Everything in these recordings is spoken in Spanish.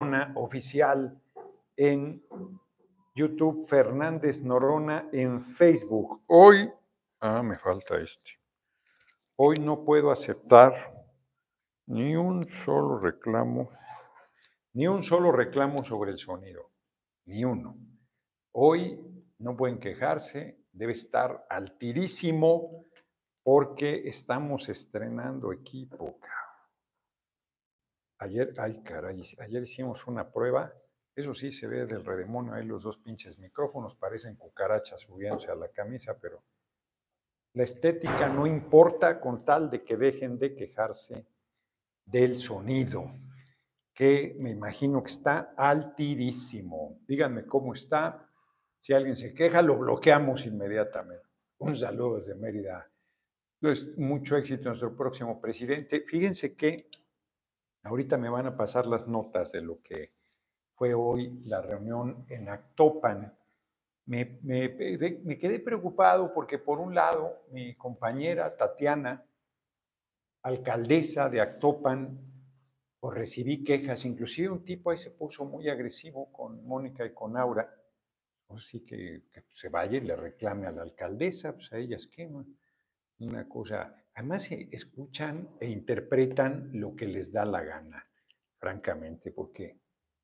Norona Oficial en YouTube, Fernández Norona en Facebook. Hoy, ah, me falta este. Hoy no puedo aceptar ni un solo reclamo, ni un solo reclamo sobre el sonido, ni uno. Hoy no pueden quejarse, debe estar altirísimo porque estamos estrenando equipo. Ayer, ay caray, ayer hicimos una prueba, eso sí se ve del redemonio, ahí los dos pinches micrófonos parecen cucarachas subiéndose a la camisa, pero la estética no importa con tal de que dejen de quejarse del sonido, que me imagino que está altirísimo. Díganme cómo está. Si alguien se queja, lo bloqueamos inmediatamente. Un saludo desde Mérida. Entonces, mucho éxito en nuestro próximo presidente. Fíjense que ahorita me van a pasar las notas de lo que fue hoy la reunión en Actopan. Me, me, quedé preocupado porque por un lado mi compañera Tatiana alcaldesa de Actopan, pues recibí quejas, inclusive un tipo ahí se puso muy agresivo con Mónica y con Aura, así que, que se vaya y le reclame a la alcaldesa, pues a ellas queman. Una cosa, además escuchan e interpretan lo que les da la gana, francamente, porque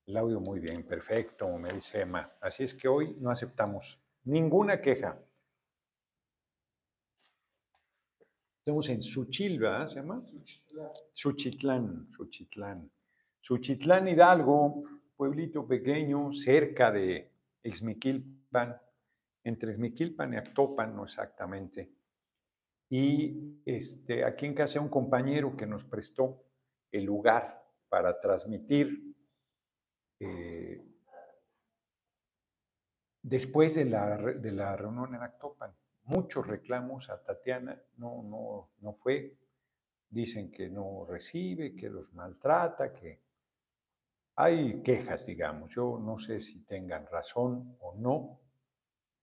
el audio muy bien, perfecto, me dice Emma. Así es que hoy no aceptamos ninguna queja. Estamos en Suchilva, ¿se llama? Suchitlán, Suchitlán. Suchitlán Hidalgo, pueblito pequeño, cerca de Ixmiquilpan, entre Ixmiquilpan y Actopan, no exactamente. Y este, aquí en casa un compañero que nos prestó el lugar para transmitir eh, después de la, de la reunión en Actopan muchos reclamos a Tatiana, no, no, no fue. Dicen que no recibe, que los maltrata, que hay quejas, digamos. Yo no sé si tengan razón o no.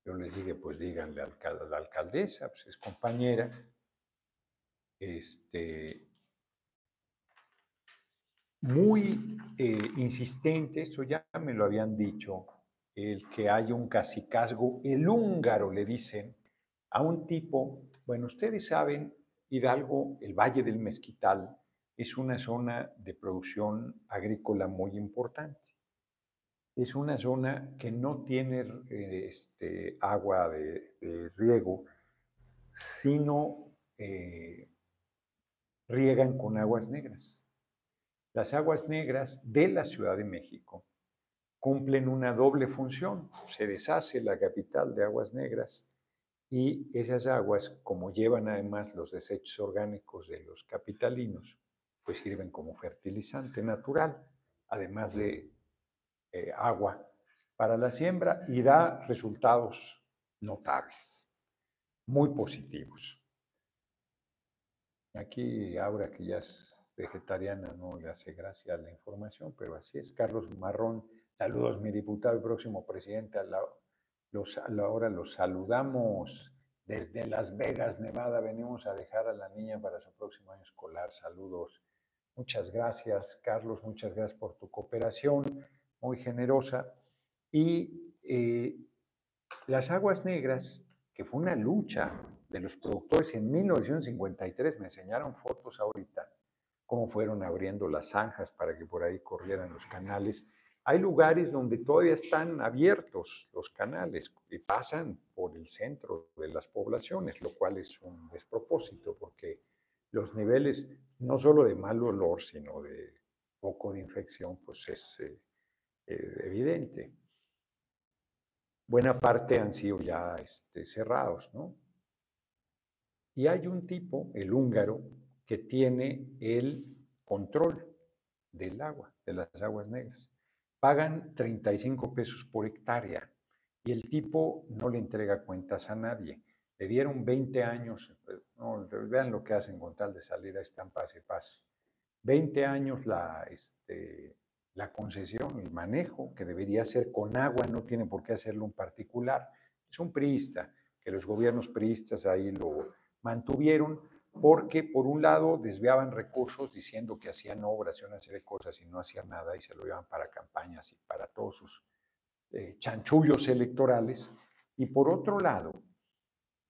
Yo les dije, pues díganle a la alcaldesa, pues es compañera. Este, muy eh, insistente, esto ya me lo habían dicho, el que hay un cacicazgo, el húngaro le dicen, a un tipo, bueno, ustedes saben, Hidalgo, el Valle del Mezquital, es una zona de producción agrícola muy importante. Es una zona que no tiene este, agua de, riego, sino eh, riegan con aguas negras. Las aguas negras de la Ciudad de México cumplen una doble función. Se deshace la capital de aguas negras y esas aguas, como llevan además los desechos orgánicos de los capitalinos, pues sirven como fertilizante natural, además de eh, agua para la siembra y da resultados notables, muy positivos. Aquí Aura, que ya es vegetariana, no le hace gracia la información, pero así es. Carlos Marrón, saludos, mi diputado y próximo presidente a la los, los saludamos desde Las Vegas, Nevada. Venimos a dejar a la niña para su próximo año escolar. Saludos. Muchas gracias, Carlos. Muchas gracias por tu cooperación, muy generosa. Y eh, las aguas negras, que fue una lucha de los productores en 1953, me enseñaron fotos ahorita, cómo fueron abriendo las zanjas para que por ahí corrieran los canales hay lugares donde todavía están abiertos los canales y pasan por el centro de las poblaciones, lo cual es un despropósito porque los niveles no solo de mal olor, sino de poco de infección, pues es eh, evidente. Buena parte han sido ya este, cerrados, ¿no? Y hay un tipo, el húngaro, que tiene el control del agua, de las aguas negras pagan 35 pesos por hectárea y el tipo no le entrega cuentas a nadie. Le dieron 20 años, no, vean lo que hacen con tal de salir a estampas y paz. 20 años la, este, la concesión, el manejo, que debería ser con agua, no tiene por qué hacerlo un particular. Es un priista, que los gobiernos priistas ahí lo mantuvieron, porque por un lado desviaban recursos diciendo que hacían obras y una serie de cosas y no hacían nada y se lo llevaban para campañas y para todos sus eh, chanchullos electorales. Y por otro lado,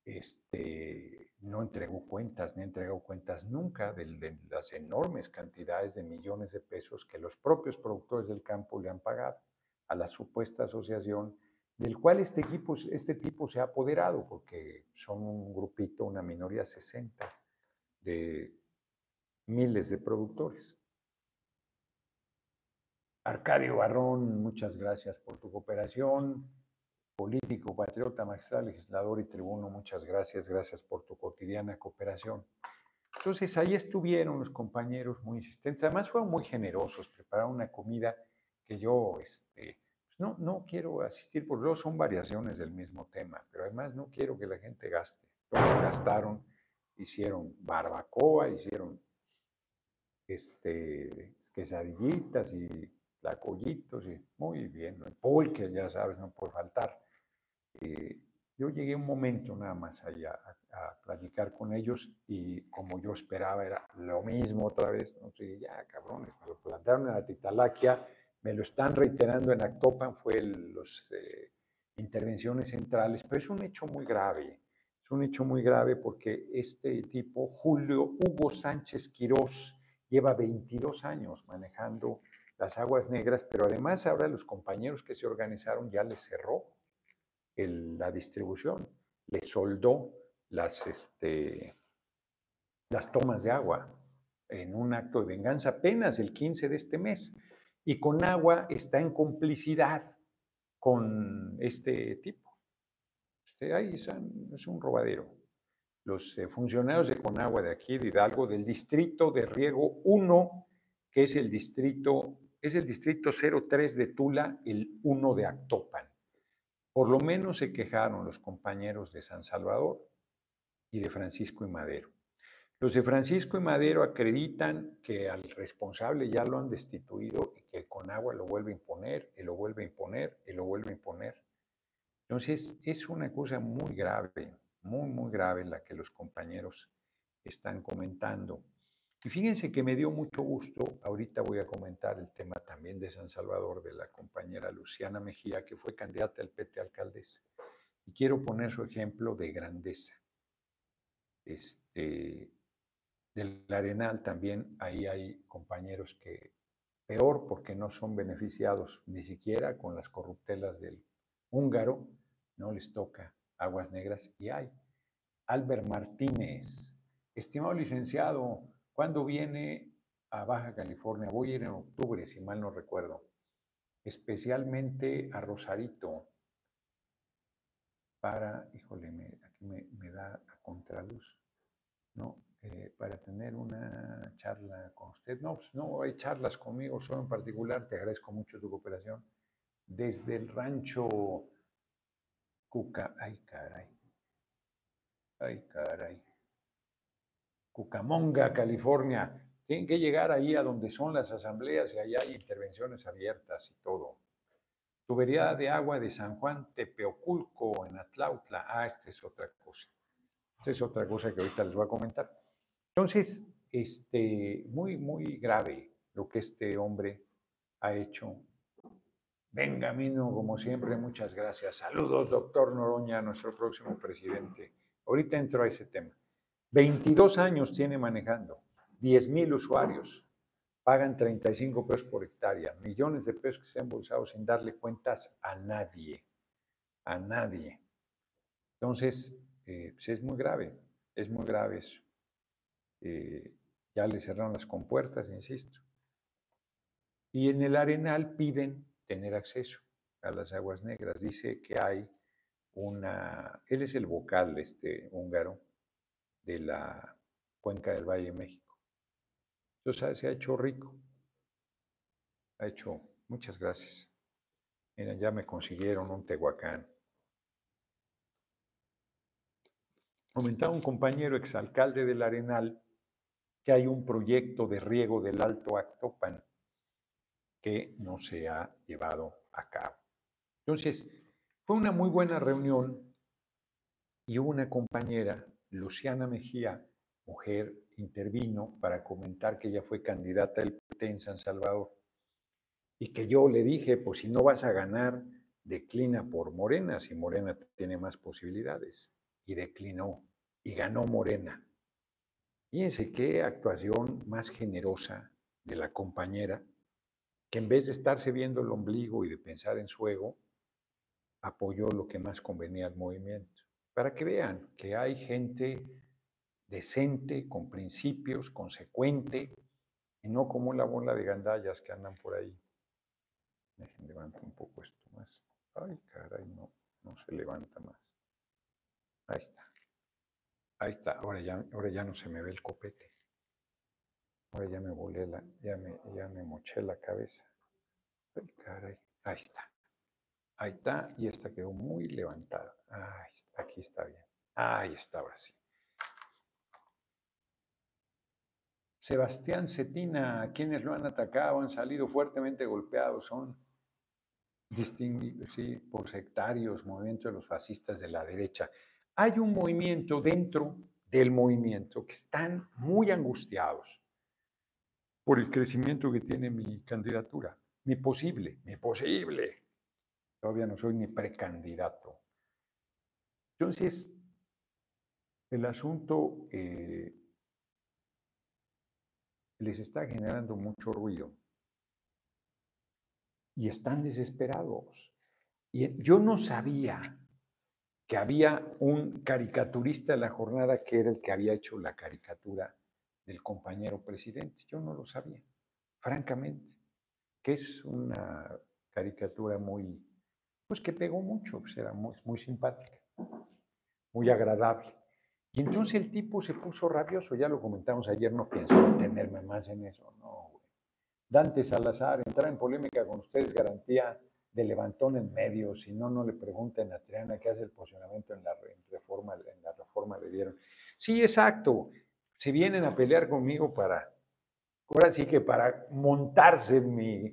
este, no entregó cuentas, ni entregó cuentas nunca de, de, las enormes cantidades de millones de pesos que los propios productores del campo le han pagado a la supuesta asociación del cual este, equipo, este tipo se ha apoderado, porque son un grupito, una minoría 60 de miles de productores. Arcadio Barrón, muchas gracias por tu cooperación. Político, patriota, magistral, legislador y tribuno, muchas gracias, gracias por tu cotidiana cooperación. Entonces ahí estuvieron los compañeros muy insistentes, además fueron muy generosos, prepararon una comida que yo este, pues no, no quiero asistir, porque luego son variaciones del mismo tema, pero además no quiero que la gente gaste. Gastaron hicieron barbacoa, hicieron este, quesadillitas y tlacoyitos, y muy bien, el pulque, ya sabes, no puede faltar. Eh, yo llegué un momento nada más allá a, platicar con ellos y como yo esperaba era lo mismo otra vez, sé, ya cabrones, me lo plantearon en la Titalaquia, me lo están reiterando en Actopan, fue las eh, intervenciones centrales, pero es un hecho muy grave un hecho muy grave porque este tipo, Julio Hugo Sánchez Quirós, lleva 22 años manejando las aguas negras, pero además ahora los compañeros que se organizaron ya les cerró la distribución, le soldó las, este, las tomas de agua en un acto de venganza apenas el 15 de este mes. Y con agua está en complicidad con este tipo. Este, ahí es un robadero. Los eh, funcionarios de Conagua de aquí, de Hidalgo, del distrito de riego 1, que es el distrito, es el distrito 03 de Tula, el 1 de Actopan. Por lo menos se quejaron los compañeros de San Salvador y de Francisco y Madero. Los de Francisco y Madero acreditan que al responsable ya lo han destituido y que Conagua lo vuelve a imponer, y lo vuelve a imponer, y lo vuelve a imponer. Entonces, es una cosa muy grave, muy, muy grave la que los compañeros están comentando. Y fíjense que me dio mucho gusto, ahorita voy a comentar el tema también de San Salvador, de la compañera Luciana Mejía, que fue candidata al PT alcaldesa. Y quiero poner su ejemplo de grandeza. Este, del Arenal también, ahí hay compañeros que peor porque no son beneficiados ni siquiera con las corruptelas del húngaro, no les toca aguas negras y hay. Albert Martínez, estimado licenciado, ¿cuándo viene a Baja California? Voy a ir en octubre, si mal no recuerdo, especialmente a Rosarito, para, híjole, me, aquí me, da a contraluz, ¿no? Eh, para tener una charla con usted. No, pues no hay charlas conmigo, solo en particular, te agradezco mucho tu cooperación. Desde el rancho Cuca, ay caray. Ay caray. Cucamonga, California. Tienen que llegar ahí a donde son las asambleas y allá hay intervenciones abiertas y todo. Tubería de agua de San Juan Tepeoculco en Atlautla. Ah, esta es otra cosa. Esta es otra cosa que ahorita les voy a comentar. Entonces, este, muy, muy grave lo que este hombre ha hecho Benjamino, como siempre, muchas gracias. Saludos, doctor Noroña, nuestro próximo presidente. Ahorita entro a ese tema. 22 años tiene manejando, 10 mil usuarios, pagan 35 pesos por hectárea, millones de pesos que se han embolsado sin darle cuentas a nadie, a nadie. Entonces, eh, pues es muy grave, es muy grave eso. Eh, ya le cerraron las compuertas, insisto. Y en el arenal piden tener acceso a las aguas negras. Dice que hay una, él es el vocal, este húngaro, de la cuenca del Valle de México. Entonces se ha hecho rico. Ha hecho, muchas gracias. Mira, ya me consiguieron un Tehuacán. Comentaba un compañero exalcalde del Arenal que hay un proyecto de riego del Alto Actopan que no se ha llevado a cabo. Entonces, fue una muy buena reunión y una compañera, Luciana Mejía, mujer intervino para comentar que ella fue candidata del PT en San Salvador y que yo le dije, pues si no vas a ganar, declina por Morena, si Morena tiene más posibilidades. Y declinó y ganó Morena. Fíjense qué actuación más generosa de la compañera, que en vez de estarse viendo el ombligo y de pensar en su ego, apoyó lo que más convenía al movimiento. Para que vean que hay gente decente, con principios, consecuente, y no como la bola de gandallas que andan por ahí. Dejen levantar un poco esto más. Ay, caray, no, no se levanta más. Ahí está. Ahí está. Ahora ya, ahora ya no se me ve el copete. Ahora ya me volé la, ya me, ya me moché la cabeza. Ay, caray. Ahí está. Ahí está. Y esta quedó muy levantada. Está. Aquí está bien. Ahí está, ahora sí. Sebastián Cetina, quienes lo han atacado han salido fuertemente golpeados, son distinguidos por sectarios, movimientos de los fascistas de la derecha. Hay un movimiento dentro del movimiento que están muy angustiados por el crecimiento que tiene mi candidatura, mi posible, mi posible. Todavía no soy ni precandidato. Entonces, el asunto eh, les está generando mucho ruido. Y están desesperados. Y yo no sabía que había un caricaturista en la jornada que era el que había hecho la caricatura del compañero presidente. Yo no lo sabía, francamente, que es una caricatura muy, pues que pegó mucho, pues era muy, simpática, muy agradable. Y entonces el tipo se puso rabioso, ya lo comentamos ayer, no pienso tenerme más en eso, no, güey. Dante Salazar, entrar en polémica con ustedes garantía de levantón en medio, si no, no le pregunten a Triana qué hace el posicionamiento en la reforma, en la reforma le dieron. Sí, exacto, si vienen a pelear conmigo para, ahora sí que para montarse mi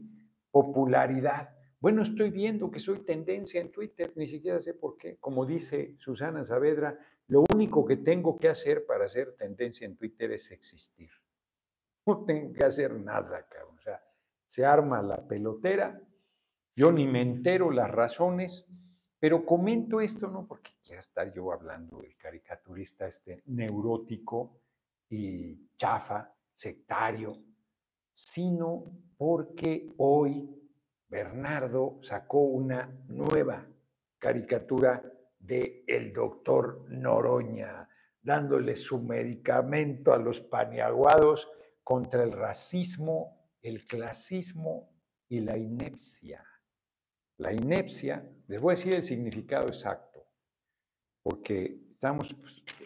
popularidad, bueno, estoy viendo que soy tendencia en Twitter, ni siquiera sé por qué. Como dice Susana Saavedra, lo único que tengo que hacer para hacer tendencia en Twitter es existir. No tengo que hacer nada, cabrón. O sea, se arma la pelotera, yo ni me entero las razones, pero comento esto no porque quiera estar yo hablando del caricaturista este neurótico y chafa, sectario, sino porque hoy Bernardo sacó una nueva caricatura de el doctor Noroña, dándole su medicamento a los paniaguados contra el racismo, el clasismo y la inepcia. La inepcia, les voy a decir el significado exacto, porque estamos,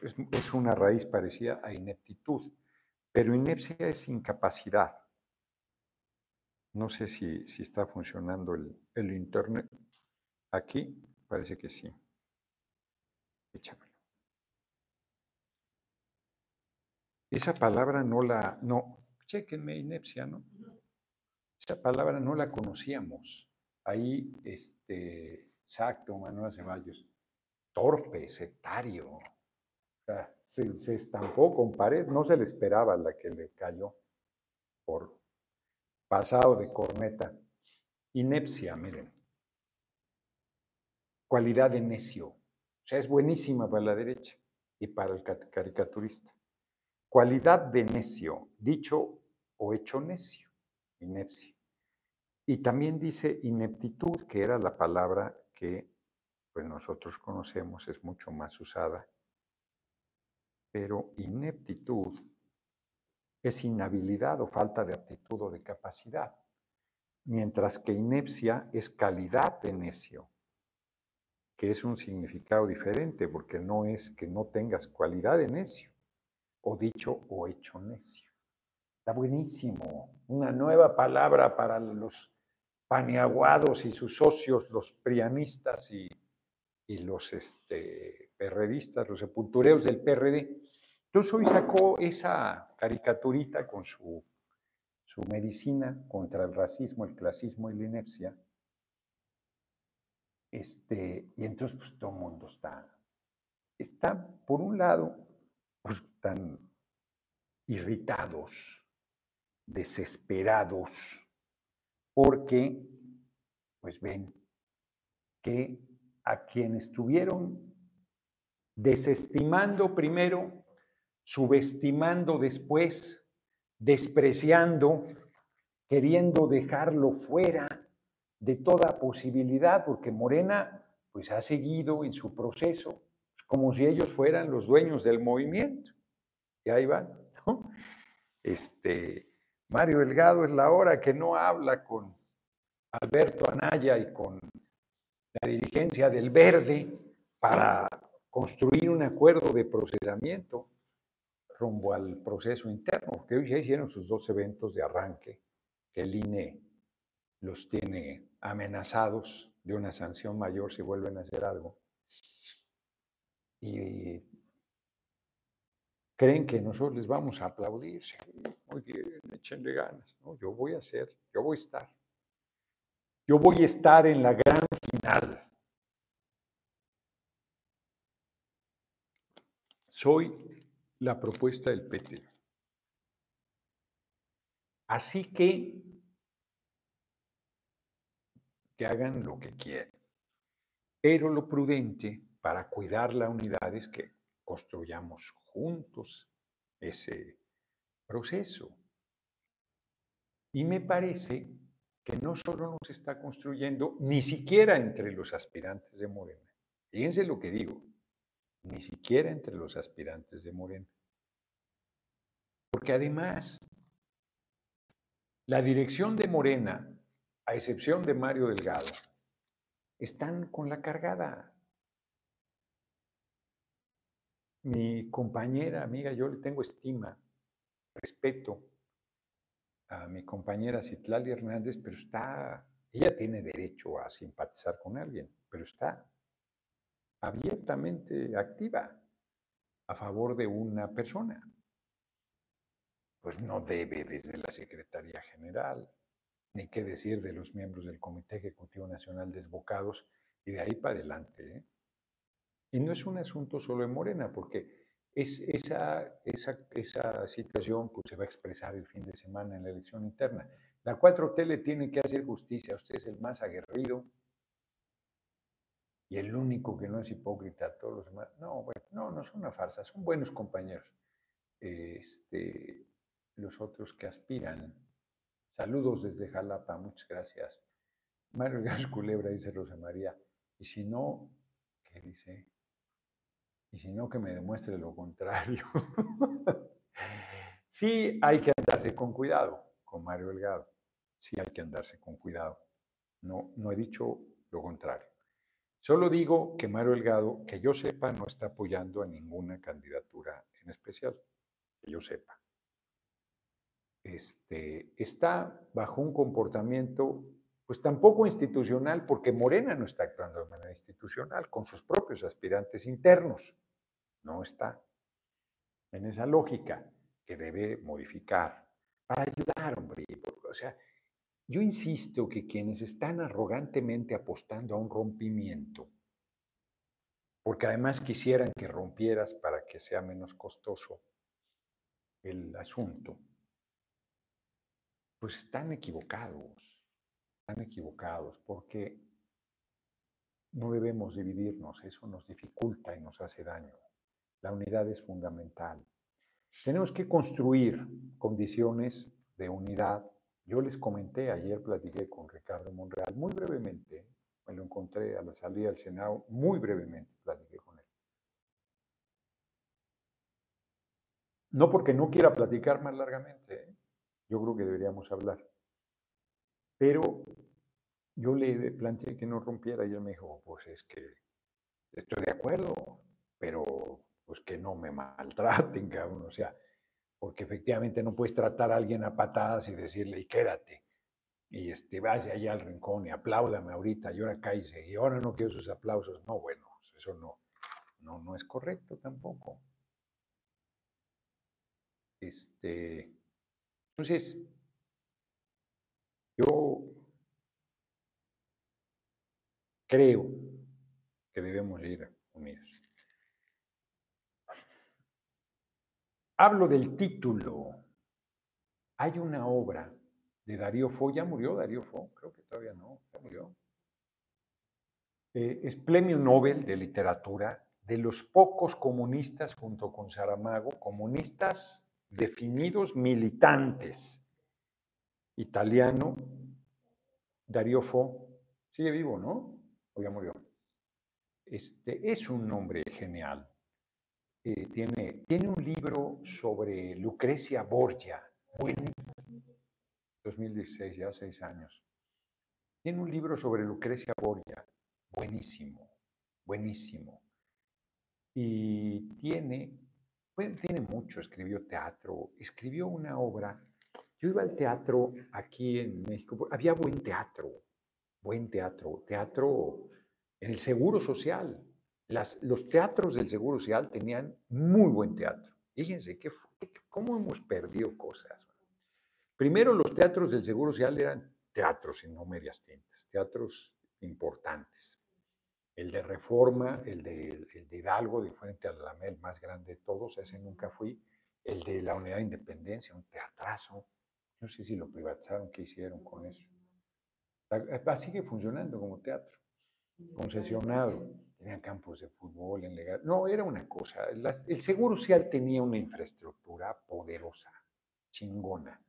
pues, es, una raíz parecida a ineptitud, pero inepcia es incapacidad. No sé si, si está funcionando el, el internet. Aquí parece que sí. Échamelo. Esa palabra no la, no, chequenme, inepcia, ¿no? Esa palabra no la conocíamos. Ahí, este, exacto, Manuel Ceballos, torpe, sectario. O sea, se, se estampó con pared, no se le esperaba la que le cayó por pasado de corneta. Inepcia, miren. Cualidad de necio. O sea, es buenísima para la derecha y para el caricaturista. Cualidad de necio, dicho o hecho necio, inepcia. Y también dice ineptitud, que era la palabra que pues nosotros conocemos, es mucho más usada. Pero ineptitud es inhabilidad o falta de aptitud o de capacidad, mientras que inepcia es calidad de necio, que es un significado diferente, porque no es que no tengas cualidad de necio, o dicho o hecho necio. Está buenísimo. Una nueva palabra para los paniaguados y sus socios, los prianistas y, y los este, perredistas, los sepultureos del PRD. Entonces hoy sacó esa caricaturita con su, su medicina contra el racismo, el clasismo y la inepcia. Este, y entonces pues todo el mundo está, está por un lado, pues tan irritados, desesperados, porque, pues ven, que a quienes estuvieron desestimando primero, subestimando después, despreciando, queriendo dejarlo fuera de toda posibilidad, porque Morena pues ha seguido en su proceso, como si ellos fueran los dueños del movimiento. Y ahí van, Este, Mario Delgado es la hora que no habla con Alberto Anaya y con la dirigencia del Verde para construir un acuerdo de procesamiento rumbo al proceso interno, porque hoy ya hicieron sus dos eventos de arranque, que el INE los tiene amenazados de una sanción mayor si vuelven a hacer algo. Y creen que nosotros les vamos a aplaudir. Muy bien, ganas. ¿no? Yo voy a hacer, yo voy a estar. Yo voy a estar en la gran final. Soy la propuesta del PT. Así que que hagan lo que quieran. Pero lo prudente para cuidar la unidad es que construyamos juntos ese proceso. Y me parece que no solo nos está construyendo, ni siquiera entre los aspirantes de Morena. Fíjense lo que digo, ni siquiera entre los aspirantes de Morena. Porque además, la dirección de Morena, a excepción de Mario Delgado, están con la cargada. Mi compañera, amiga, yo le tengo estima, respeto a mi compañera Citlali Hernández, pero está, ella tiene derecho a simpatizar con alguien, pero está abiertamente activa a favor de una persona. Pues no debe desde la Secretaría General, ni qué decir de los miembros del Comité Ejecutivo Nacional desbocados y de ahí para adelante. ¿eh? Y no es un asunto solo de Morena, porque es, esa, esa, esa situación pues, se va a expresar el fin de semana en la elección interna. La 4T le tiene que hacer justicia. Usted es el más aguerrido y el único que no es hipócrita. Todos los demás. No, bueno, no, no son una farsa. Son buenos compañeros. Este, los otros que aspiran. Saludos desde Jalapa. Muchas gracias. Mario Gas Culebra, dice Rosa María. Y si no, ¿qué dice? y si no, que me demuestre lo contrario. sí hay que andarse con cuidado con Mario Delgado, sí hay que andarse con cuidado. No, no he dicho lo contrario. Solo digo que Mario Delgado, que yo sepa, no está apoyando a ninguna candidatura en especial, que yo sepa. Este, está bajo un comportamiento, pues tampoco institucional, porque Morena no está actuando de manera institucional, con sus propios aspirantes internos no está en esa lógica que debe modificar para ayudar, hombre. O sea, yo insisto que quienes están arrogantemente apostando a un rompimiento, porque además quisieran que rompieras para que sea menos costoso el asunto, pues están equivocados, están equivocados, porque no debemos dividirnos, eso nos dificulta y nos hace daño. La unidad es fundamental. Tenemos que construir condiciones de unidad. Yo les comenté, ayer platiqué con Ricardo Monreal muy brevemente, me lo encontré a la salida del Senado, muy brevemente platiqué con él. No porque no quiera platicar más largamente, ¿eh? yo creo que deberíamos hablar. Pero yo le planteé que no rompiera y él me dijo, pues es que estoy de acuerdo, pero pues que no me maltraten, cabrón, o sea, porque efectivamente no puedes tratar a alguien a patadas y decirle, y quédate, y este, allá al rincón y apláudame ahorita, y ahora cállese, y ahora no quiero sus aplausos. No, bueno, eso no, no, no es correcto tampoco. Este, entonces, yo creo que debemos ir unidos. Hablo del título. Hay una obra de Darío Fo, ya murió Darío Fo, creo que todavía no, ya murió. Eh, es premio Nobel de literatura de los pocos comunistas junto con Saramago, comunistas definidos militantes. Italiano, Darío Fo, sigue vivo, ¿no? O ya murió. Este, es un nombre genial. Eh, tiene, tiene un libro sobre Lucrecia Borgia, buen, 2016, ya seis años. Tiene un libro sobre Lucrecia Borgia, buenísimo, buenísimo. Y tiene, pues, tiene mucho, escribió teatro, escribió una obra. Yo iba al teatro aquí en México, había buen teatro, buen teatro, teatro en el Seguro Social. Las, los teatros del Seguro Social tenían muy buen teatro. Fíjense que, cómo hemos perdido cosas. Primero, los teatros del Seguro Social eran teatros y no medias tintas, teatros importantes el de Reforma, el de, Hidalgo, de Frente a la el más grande de todos, ese nunca fui, el de la Unidad de Independencia, un teatrazo, no sé si lo privatizaron, qué hicieron con eso. Sigue funcionando como teatro, concesionado, tenían campos de fútbol en legal. No, era una cosa, el Seguro Social tenía una infraestructura poderosa, chingona.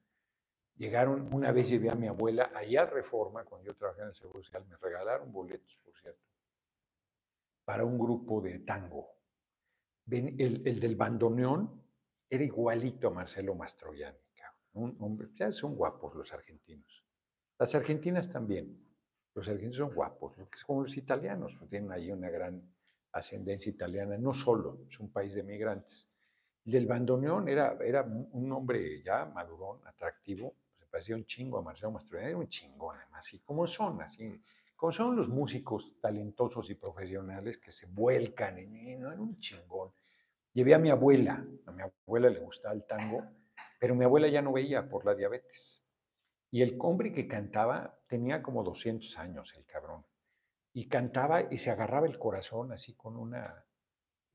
Llegaron, una vez llevé a mi abuela allá a Reforma, cuando yo trabajé en el Seguro Social, me regalaron boletos, por cierto para un grupo de tango. El, del bandoneón era igualito a Marcelo Mastroianni. Un hombre, ya son guapos los argentinos. Las argentinas también. Los argentinos son guapos, como los italianos, pues, tienen ahí una gran ascendencia italiana, no solo, es un país de migrantes. El del bandoneón era, era un hombre ya madurón, atractivo, se parecía un chingo a Marcelo Mastroianni, era un chingón, así como son, así como son los músicos talentosos y profesionales que se vuelcan en, no era un chingón. Llevé a mi abuela, a mi abuela le gustaba el tango, pero mi abuela ya no veía por la diabetes. Y el hombre que cantaba tenía como 200 años, el cabrón. Y cantaba y se agarraba el corazón así con una,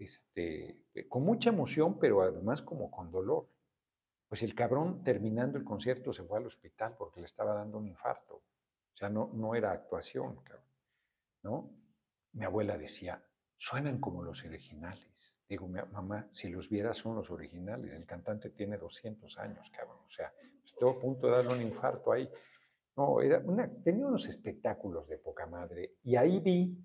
este, con mucha emoción, pero además como con dolor. Pues el cabrón terminando el concierto se fue al hospital porque le estaba dando un infarto. O sea, no, no era actuación, ¿no? Mi abuela decía, suenan como los originales. Digo, mamá, si los vieras son los originales. El cantante tiene 200 años, cabrón. O sea, estoy a punto de darle un infarto ahí. No, era una, tenía unos espectáculos de poca madre. Y ahí vi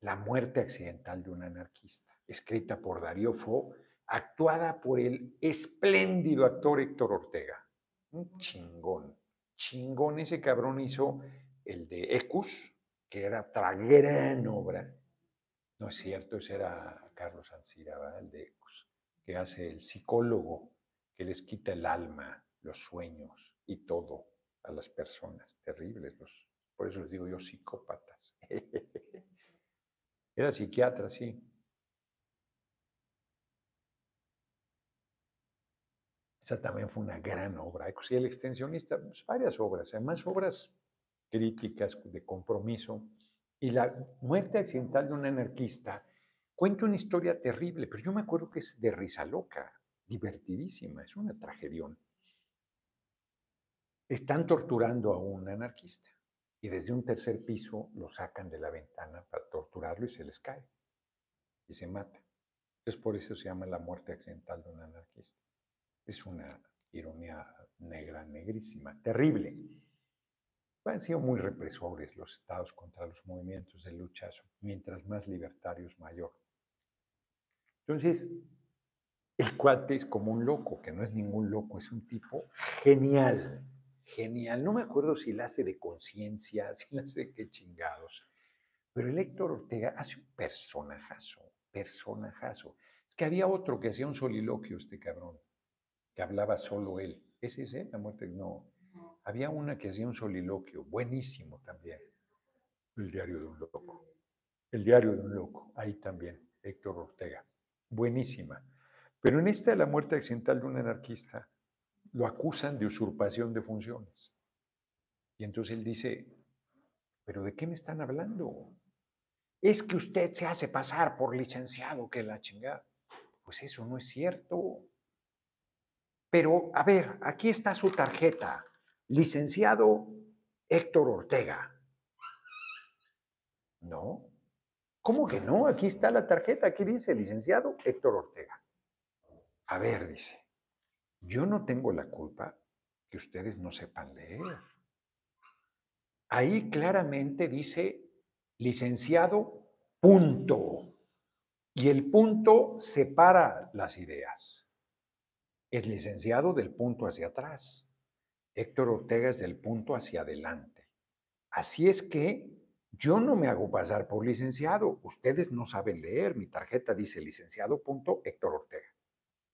La muerte accidental de un anarquista, escrita por Darío Fo, actuada por el espléndido actor Héctor Ortega. Un chingón chingón ese cabrón hizo el de Ecus, que era otra gran obra. No es cierto, ese era Carlos Ansira, el de Ecus, que hace el psicólogo que les quita el alma, los sueños y todo a las personas. Terribles, por eso les digo yo psicópatas. era psiquiatra, sí. Esa también fue una gran obra. Y el extensionista, pues, varias obras, además obras críticas de compromiso. Y la muerte accidental de un anarquista cuenta una historia terrible, pero yo me acuerdo que es de risa loca, divertidísima, es una tragedión. Están torturando a un anarquista y desde un tercer piso lo sacan de la ventana para torturarlo y se les cae y se mata. Entonces por eso se llama la muerte accidental de un anarquista. Es una ironía negra, negrísima, terrible. Han sido muy represores los estados contra los movimientos de lucha, mientras más libertarios, mayor. Entonces, el cuate es como un loco, que no es ningún loco, es un tipo genial, genial. No me acuerdo si la hace de conciencia, si la hace de qué chingados. Pero el Héctor Ortega hace un personajazo, personajazo. Es que había otro que hacía un soliloquio, este cabrón que hablaba solo él. ¿Es ese, la muerte? No. Había una que hacía un soliloquio, buenísimo también. El diario de un loco. El diario de un loco, ahí también, Héctor Ortega. Buenísima. Pero en esta la muerte accidental de un anarquista, lo acusan de usurpación de funciones. Y entonces él dice, ¿pero de qué me están hablando? Es que usted se hace pasar por licenciado, que la chingada. Pues eso no es cierto. Pero, a ver, aquí está su tarjeta. Licenciado Héctor Ortega. No. ¿Cómo que no? Aquí está la tarjeta. Aquí dice licenciado Héctor Ortega. A ver, dice, yo no tengo la culpa que ustedes no sepan leer. Ahí claramente dice licenciado punto. Y el punto separa las ideas. Es licenciado del punto hacia atrás. Héctor Ortega es del punto hacia adelante. Así es que yo no me hago pasar por licenciado. Ustedes no saben leer. Mi tarjeta dice licenciado punto Héctor Ortega.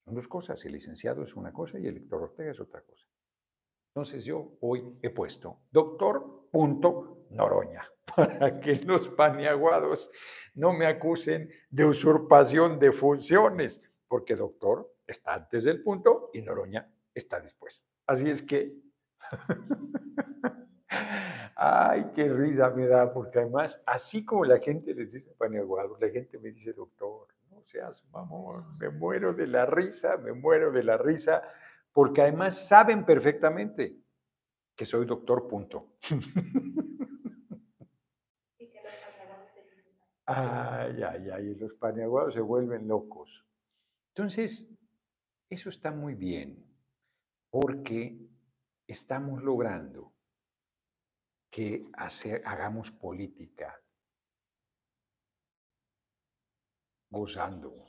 Son dos cosas. El licenciado es una cosa y el Héctor Ortega es otra cosa. Entonces yo hoy he puesto doctor punto Noroña para que los paniaguados no me acusen de usurpación de funciones, porque doctor está antes del punto y Noroña está después. Así es que Ay, qué risa me da, porque además, así como la gente les dice paniaguados, la gente me dice, doctor, no seas mamón, me muero de la risa, me muero de la risa, porque además saben perfectamente que soy doctor, punto. Ay, ay, ay, los paniaguados se vuelven locos. Entonces, eso está muy bien, porque estamos logrando que hagamos política gozando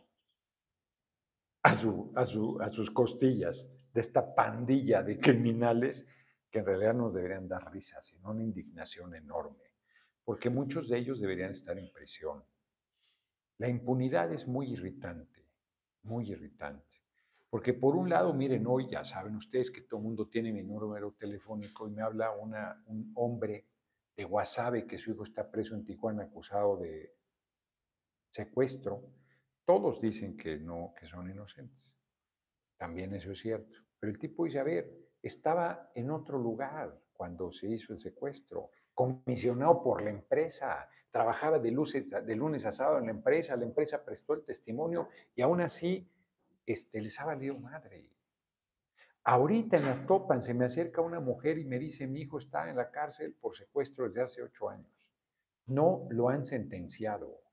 a, a sus costillas de esta pandilla de criminales que en realidad nos deberían dar risa, sino una indignación enorme, porque muchos de ellos deberían estar en prisión. La impunidad es muy irritante, muy irritante. Porque por un lado, miren, hoy ya saben ustedes que todo el mundo tiene mi número telefónico y me habla una, un hombre de Guasave que su hijo está preso en Tijuana acusado de secuestro. Todos dicen que no, que son inocentes. También eso es cierto. Pero el tipo dice, a ver, estaba en otro lugar cuando se hizo el secuestro, comisionado por la empresa, trabajaba de, lunes, de lunes a sábado en la empresa, la empresa prestó el testimonio y aún así este, les ha valido madre. Ahorita en la Topan se me acerca una mujer y me dice, mi hijo está en la cárcel por secuestro desde hace ocho años. No lo han sentenciado.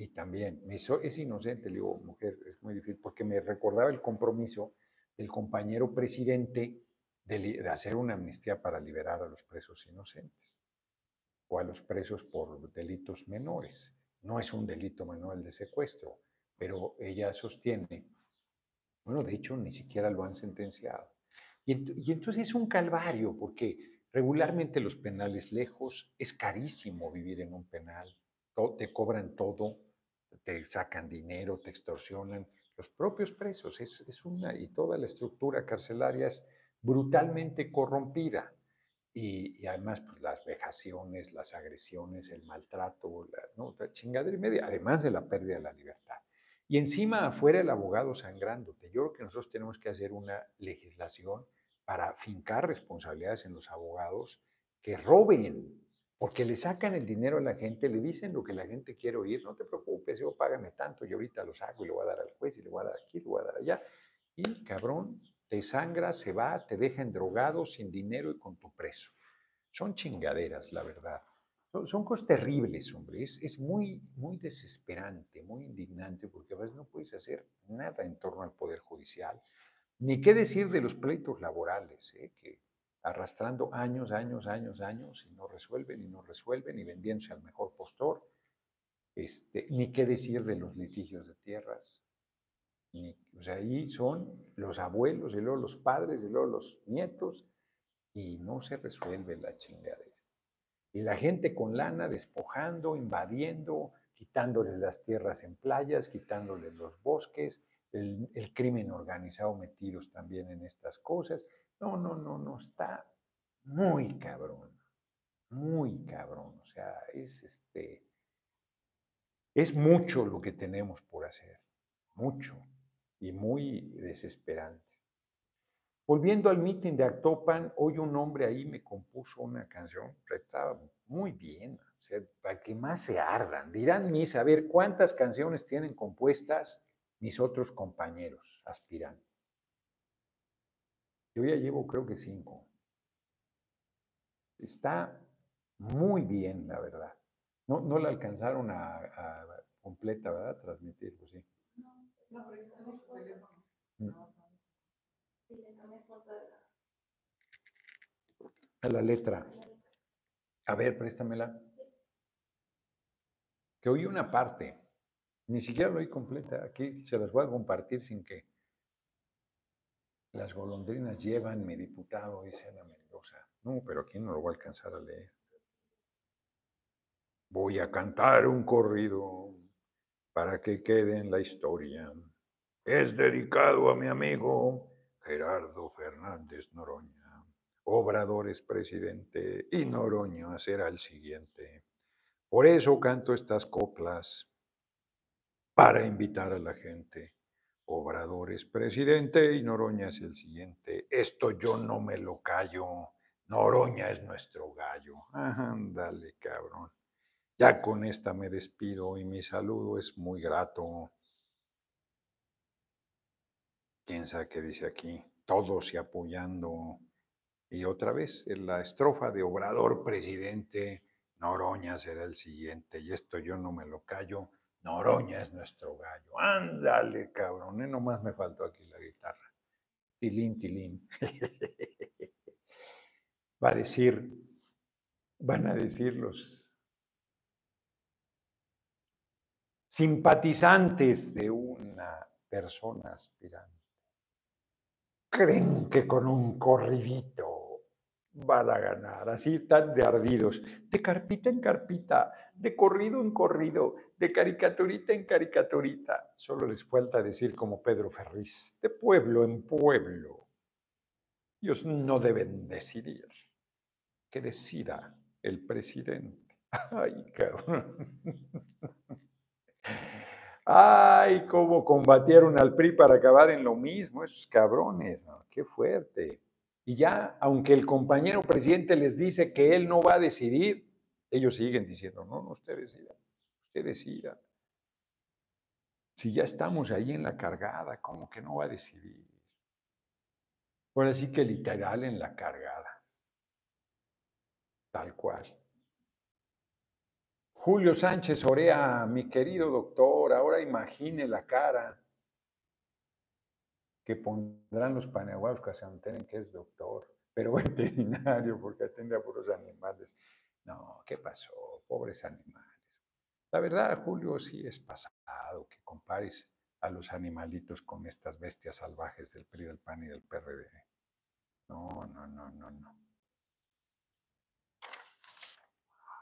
Y también, me es inocente, le digo, mujer, es muy difícil, porque me recordaba el compromiso del compañero presidente de, de hacer una amnistía para liberar a los presos inocentes o a los presos por delitos menores. No es un delito menor el de secuestro, pero ella sostiene, bueno, de hecho ni siquiera lo han sentenciado. Y, entonces es un calvario, porque regularmente los penales lejos es carísimo vivir en un penal, te cobran todo, te sacan dinero, te extorsionan, los propios presos, es, es una, y toda la estructura carcelaria es brutalmente corrompida. Y, además, pues, las vejaciones, las agresiones, el maltrato, la, ¿no? la chingadera y media, además de la pérdida de la libertad. Y encima afuera el abogado sangrándote. Yo creo que nosotros tenemos que hacer una legislación para fincar responsabilidades en los abogados que roben, porque le sacan el dinero a la gente, le dicen lo que la gente quiere oír, no te preocupes, yo págame tanto y ahorita los hago y le voy a dar al juez y le voy a dar aquí, le voy a dar allá. Y cabrón, te sangra, se va, te dejan drogado, sin dinero y con tu preso. Son chingaderas, la verdad. Son, cosas terribles, hombre. Es, muy, muy desesperante, muy indignante, porque a veces no puedes hacer nada en torno al Poder Judicial. Ni qué decir de los pleitos laborales, ¿eh? que arrastrando años, años, años, años, y no resuelven, y no resuelven, y vendiéndose al mejor postor. Este, ni qué decir de los litigios de tierras. o sea, ahí son los abuelos, y luego los padres, y luego los nietos, y no se resuelve la chingadera. Y la gente con lana despojando, invadiendo, quitándoles las tierras en playas, quitándoles los bosques, el, crimen organizado metidos también en estas cosas. No, no, no, no, está muy cabrón, muy cabrón. O sea, es este, es mucho lo que tenemos por hacer, mucho y muy desesperante. Volviendo al mitin de Actopan, hoy un hombre ahí me compuso una canción, estaba muy bien, o sea, para que más se ardan. Dirán mis, a ver, ¿cuántas canciones tienen compuestas mis otros compañeros aspirantes? Yo ya llevo creo que cinco. Está muy bien, la verdad. No, no la alcanzaron a, completa, ¿verdad? Transmitir, pues sí. No, pero yo tengo su teléfono. Mm. A la letra. A ver, préstamela. Que oí una parte. Ni siquiera lo oí completa. Aquí se las voy a compartir sin que. Las golondrinas llevan mi diputado, dice Ana Mendoza. No, pero aquí no lo voy a alcanzar a leer. Voy a cantar un corrido para que quede en la historia. Es dedicado a mi amigo Gerardo Fernández Noroña. Obrador es presidente y Noroña será el siguiente. Por eso canto estas coplas para invitar a la gente. Obrador es presidente y Noroña es el siguiente. Esto yo no me lo callo. Noroña es nuestro gallo. Ándale, cabrón. Ya con esta me despido y mi saludo es muy grato. ¿Quién sabe qué dice aquí? Todos y apoyando. Y otra vez, en la estrofa de Obrador presidente, Noroña será el siguiente. Y esto yo no me lo callo. Noroña es nuestro gallo. Ándale, cabrón. ¿eh? Nomás me faltó aquí la guitarra. Tilín, tilín. Va a decir, van a decir los simpatizantes de una persona aspirante. Creen que con un corridito van a ganar. Así están de ardidos. De carpita en carpita, de corrido en corrido, de caricaturita en caricaturita. Solo les falta decir como Pedro Ferriz, de pueblo en pueblo. Ellos no deben decidir. Que decida el presidente. Ay, cabrón. Ay, cómo combatieron al PRI para acabar en lo mismo, esos cabrones, qué fuerte. Y ya, aunque el compañero presidente les dice que él no va a decidir, ellos siguen diciendo, no, no, usted decida, usted decida. Si ya estamos ahí en la cargada, ¿cómo que no va a decidir? Ahora sí que literal en la cargada. Tal cual. Julio Sánchez Orea, mi querido doctor, ahora imagine la cara que pondrán los se enteren que es doctor, pero veterinario porque atiende a puros animales. No, ¿qué pasó? Pobres animales. La verdad, Julio, sí es pasado que compares a los animalitos con estas bestias salvajes del PRI, del PAN y del PRD. No, no, no, no, no.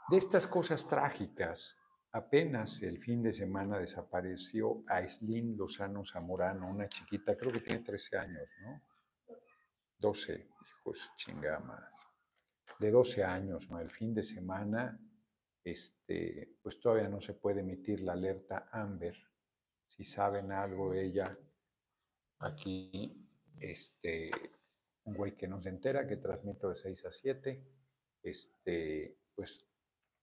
De estas cosas trágicas, apenas el fin de semana desapareció Aislinn Lozano Zamorano, una chiquita, creo que tiene 13 años, ¿no? 12, hijos chingama. De 12 años, ¿no? El fin de semana, este, pues todavía no se puede emitir la alerta Amber. Si saben algo de ella, aquí, este, un güey que no se entera, que transmito de 6 a 7, este, pues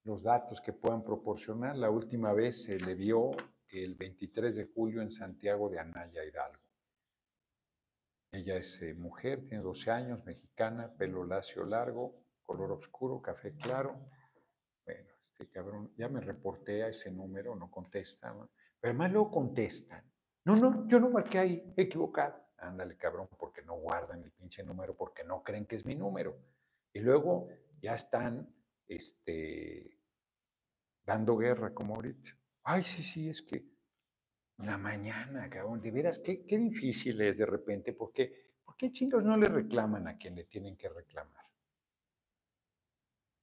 los datos que puedan proporcionar. La última vez se le vio el 23 de julio en Santiago de Anaya, Hidalgo. Ella es eh, mujer, tiene 12 años, mexicana, pelo lacio largo, color oscuro, café claro. Bueno, este cabrón, ya me reporté a ese número, no contesta, pero además luego contestan. No, no, yo no marqué ahí, equivocado. Ándale, cabrón, porque no guardan el pinche número, porque no creen que es mi número. Y luego ya están este, dando guerra como ahorita. Ay, sí, sí, es que la mañana, cabrón, de veras, qué, qué difícil es de repente, porque ¿por qué chingos no le reclaman a quien le tienen que reclamar?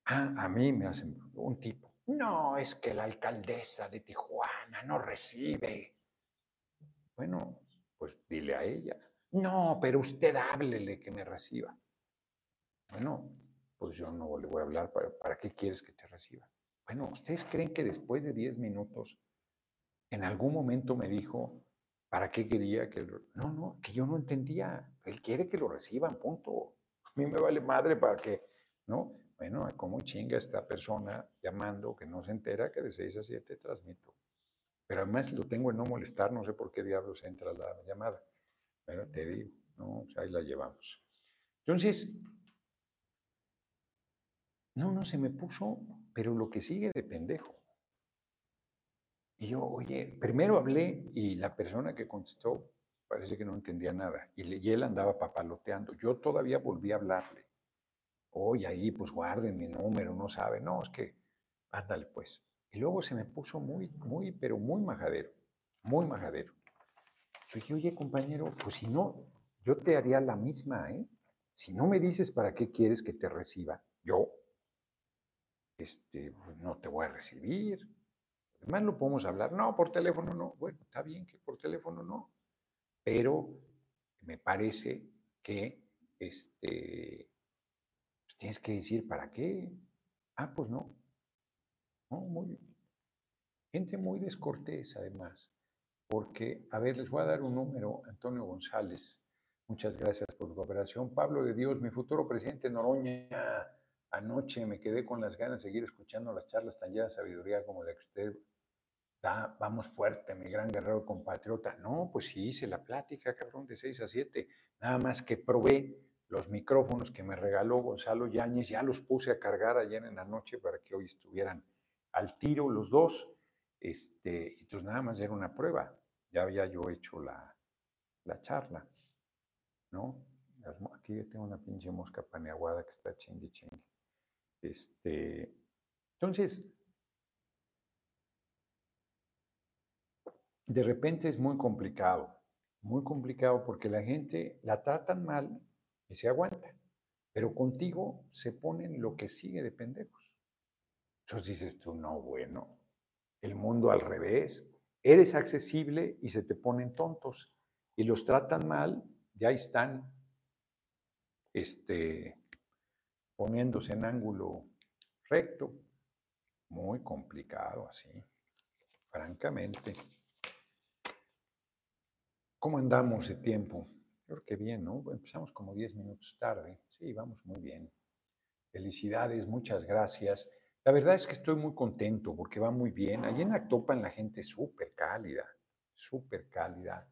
Ah, a mí me hacen un tipo. No, es que la alcaldesa de Tijuana no recibe. Bueno, pues dile a ella. No, pero usted háblele que me reciba. Bueno, pues yo no le voy a hablar. ¿Para, para qué quieres que te reciba? Bueno, ¿ustedes creen que después de 10 minutos, en algún momento me dijo, ¿para qué quería que. No, no, que yo no entendía. Él quiere que lo reciban, punto. A mí me vale madre para que, ¿no? Bueno, ¿cómo chinga esta persona llamando que no se entera que de 6 a 7 transmito? Pero además lo tengo en no molestar, no sé por qué diablos entra la llamada. Pero te digo, ¿no? ahí la llevamos. Entonces, no, no, se me puso, pero lo que sigue de pendejo. Y yo, oye, primero hablé y la persona que contestó parece que no entendía nada. Y, él andaba papaloteando. Yo todavía volví a hablarle. Oye, ahí pues guarden mi número, no sabe. No, es que, ándale pues. Y luego se me puso muy, muy, pero muy majadero. Muy majadero. Yo dije, oye, compañero, pues si no, yo te haría la misma, ¿eh? Si no me dices para qué quieres que te reciba, yo, este, pues, no te voy a recibir. Además, lo podemos hablar. No, por teléfono no. Bueno, está bien que por teléfono no. Pero me parece que este, pues, tienes que decir para qué. Ah, pues no. No, muy. Gente muy descortés, además. Porque, a ver, les voy a dar un número, Antonio González. Muchas gracias por su cooperación. Pablo de Dios, mi futuro presidente Noroña. Anoche me quedé con las ganas de seguir escuchando las charlas tan llenas de sabiduría como la que usted da. Vamos fuerte, mi gran guerrero compatriota. No, pues sí, hice la plática, cabrón, de 6 a 7. Nada más que probé los micrófonos que me regaló Gonzalo Yáñez. Ya los puse a cargar ayer en la noche para que hoy estuvieran al tiro los dos. Este, y entonces nada más era una prueba. Ya había yo hecho la, la charla. ¿No? Aquí tengo una pinche mosca paneaguada que está chingue chingue. Este, entonces, de repente es muy complicado, muy complicado porque la gente la tratan mal y se aguanta, pero contigo se ponen lo que sigue de pendejos. Entonces dices tú, no, bueno, el mundo al revés, eres accesible y se te ponen tontos y los tratan mal, ya están este, poniéndose en ángulo recto. Muy complicado así, francamente. ¿Cómo andamos de tiempo? Creo que bien, ¿no? Empezamos como 10 minutos tarde. Sí, vamos muy bien. Felicidades, muchas gracias. La verdad es que estoy muy contento porque va muy bien. Allí en Actopan la gente es súper cálida, súper cálida.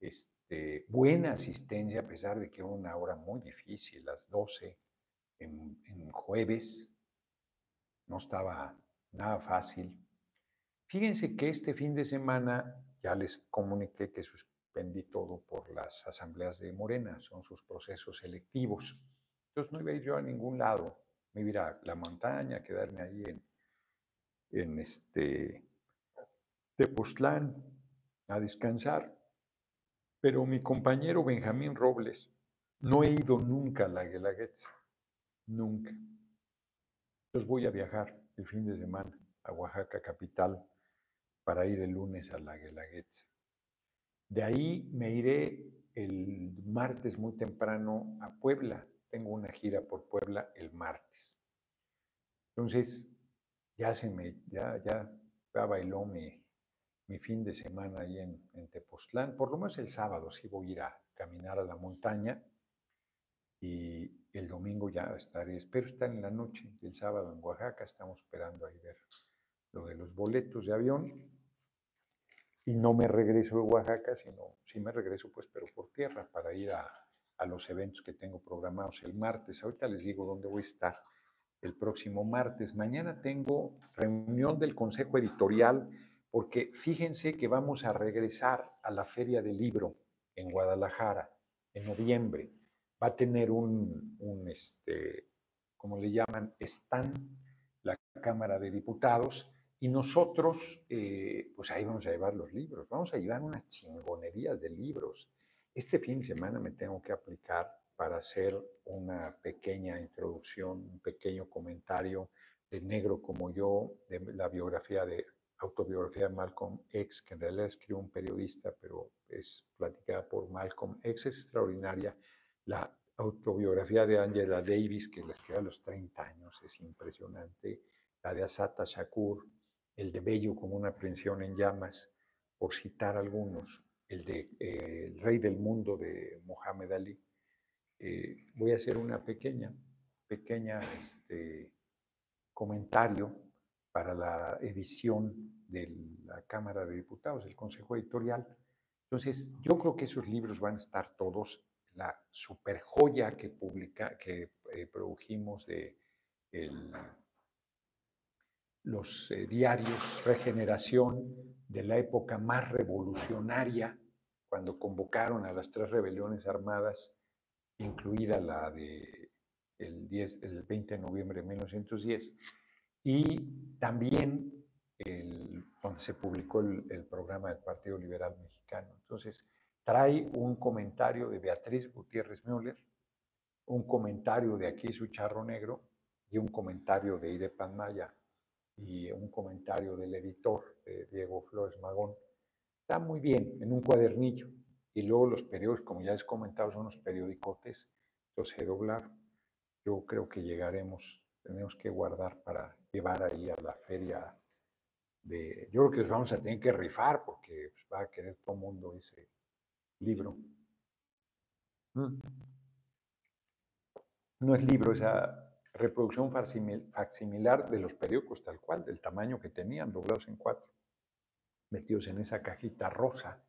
Este, buena asistencia a pesar de que era una hora muy difícil, las 12 en, jueves, no estaba nada fácil. Fíjense que este fin de semana ya les comuniqué que suspendí todo por las asambleas de Morena, son sus procesos selectivos. Entonces no iba a ir yo a ningún lado, me iba a a la montaña, quedarme ahí en, en este Tepoztlán a descansar. Pero mi compañero Benjamín Robles, no he ido nunca a la Guelaguetza. Nunca. Entonces voy a viajar el fin de semana a Oaxaca capital para ir el lunes a la Guelaguetza. De ahí me iré el martes muy temprano a Puebla. Tengo una gira por Puebla el martes. Entonces, ya se me, ya, ya, bailó mi, mi fin de semana ahí en, en Tepoztlán. Por lo menos el sábado sí voy a ir a caminar a la montaña y el domingo ya estaré, espero estar en la noche el sábado en Oaxaca, estamos esperando ahí ver lo de los boletos de avión y no me regreso de Oaxaca, sino sí me regreso pues, pero por tierra para ir a, a los eventos que tengo programados el martes. Ahorita les digo dónde voy a estar el próximo martes. Mañana tengo reunión del Consejo Editorial porque fíjense que vamos a regresar a la Feria del Libro en Guadalajara en noviembre va a tener un, un este, como le llaman, stand, la Cámara de Diputados, y nosotros, eh, pues ahí vamos a llevar los libros, vamos a llevar unas chingonerías de libros. Este fin de semana me tengo que aplicar para hacer una pequeña introducción, un pequeño comentario de Negro como yo, de la biografía de autobiografía de Malcolm X, que en realidad escribió un periodista, pero es platicada por Malcolm X, es extraordinaria la autobiografía de Angela Davis, que la escribió a los 30 años, es impresionante. La de Asata Shakur, el de Bello como una aprehensión en llamas, por citar algunos. El de eh, El Rey del Mundo de Mohamed Ali. Eh, voy a hacer una pequeña, pequeña este, comentario para la edición de la Cámara de Diputados, el Consejo Editorial. Entonces, yo creo que esos libros van a estar todos la super joya que, publica, que eh, produjimos de los eh, diarios Regeneración de la época más revolucionaria, cuando convocaron a las tres rebeliones armadas, incluida la de el, 10, el 20 de noviembre de 1910, y también donde se publicó el, programa del Partido Liberal Mexicano. Entonces, trae un comentario de Beatriz Gutiérrez Müller, un comentario de Aquí su charro negro y un comentario de Ide Maya y un comentario del editor, de Diego Flores Magón. Está muy bien en un cuadernillo. Y luego los periódicos, como ya les he comentado, son los periódicotes, los he doblado. Yo creo que llegaremos, tenemos que guardar para llevar ahí a la feria de... Yo creo que los vamos a tener que rifar porque pues, va a querer todo mundo ese libro. Mm. No es libro, esa reproducción facsimilar de los periódicos tal cual, del tamaño que tenían, doblados en cuatro, metidos en esa cajita rosa.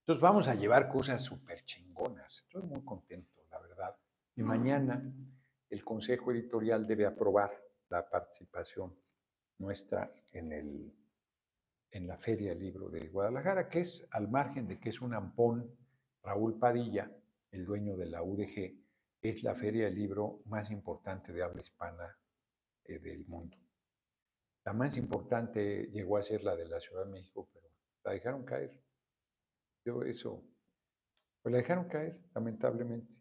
Entonces vamos a llevar cosas súper chingonas. Estoy muy contento, la verdad. Y mañana el Consejo Editorial debe aprobar la participación nuestra en, el, en la Feria del Libro de Guadalajara, que es al margen de que es un ampón, Raúl Padilla, el dueño de la UDG, es la feria del libro más importante de habla hispana eh, del mundo. La más importante llegó a ser la de la Ciudad de México, pero la dejaron caer. Yo eso, pues la dejaron caer, lamentablemente.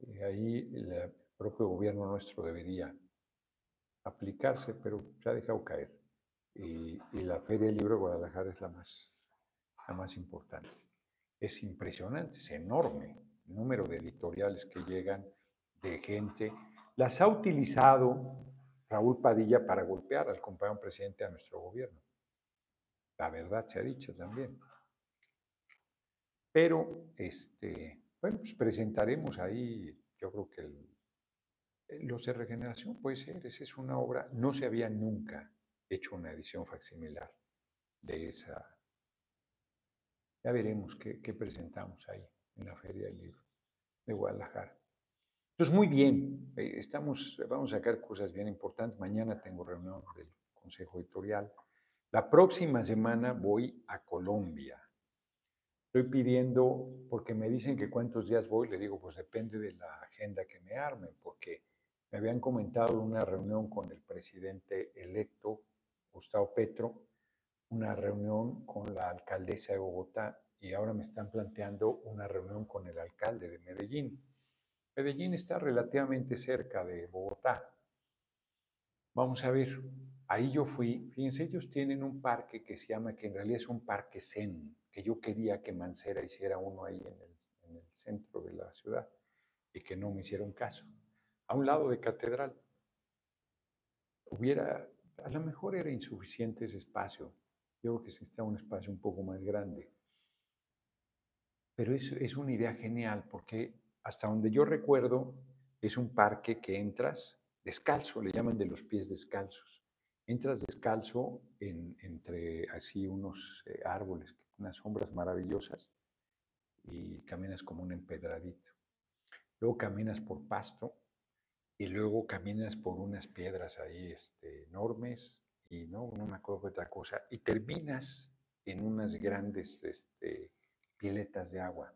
Y ahí el propio gobierno nuestro debería aplicarse, pero se ha dejado caer. Y, la Feria del Libro de Guadalajara es la más, la más importante. Es impresionante, es enorme número de editoriales que llegan de gente, las ha utilizado Raúl Padilla para golpear al compañero presidente a nuestro gobierno. La verdad se ha dicho también. Pero, este, bueno, pues presentaremos ahí, yo creo que el, los de regeneración puede ser, esa es una obra, no se había nunca hecho una edición facsimilar de esa. Ya veremos qué, qué presentamos ahí en la Feria del Libro de Guadalajara. Entonces, muy bien, eh, estamos, vamos a sacar cosas bien importantes. Mañana tengo reunión del Consejo Editorial. La próxima semana voy a Colombia. Estoy pidiendo, porque me dicen que cuántos días voy, le digo, pues depende de la agenda que me armen, porque me habían comentado una reunión con el presidente electo, Gustavo Petro, una reunión con la alcaldesa de Bogotá y ahora me están planteando una reunión con el alcalde de Medellín. Medellín está relativamente cerca de Bogotá. Vamos a ver, ahí yo fui, fíjense, ellos tienen un parque que se llama, que en realidad es un parque zen, que yo quería que Mancera hiciera uno ahí en el, en el centro de la ciudad y que no me hicieron caso. A un lado de Catedral. Hubiera, a lo mejor era insuficiente ese espacio. Yo creo que se está un espacio un poco más grande. Pero es, es una idea genial porque hasta donde yo recuerdo es un parque que entras descalzo, le llaman de los pies descalzos. Entras descalzo entre así unos eh, árboles, unas sombras maravillosas y caminas como un empedradito. Luego caminas por pasto y luego caminas por unas piedras ahí este, enormes y no, no me acuerdo de otra cosa y terminas en unas grandes este, piletas de agua.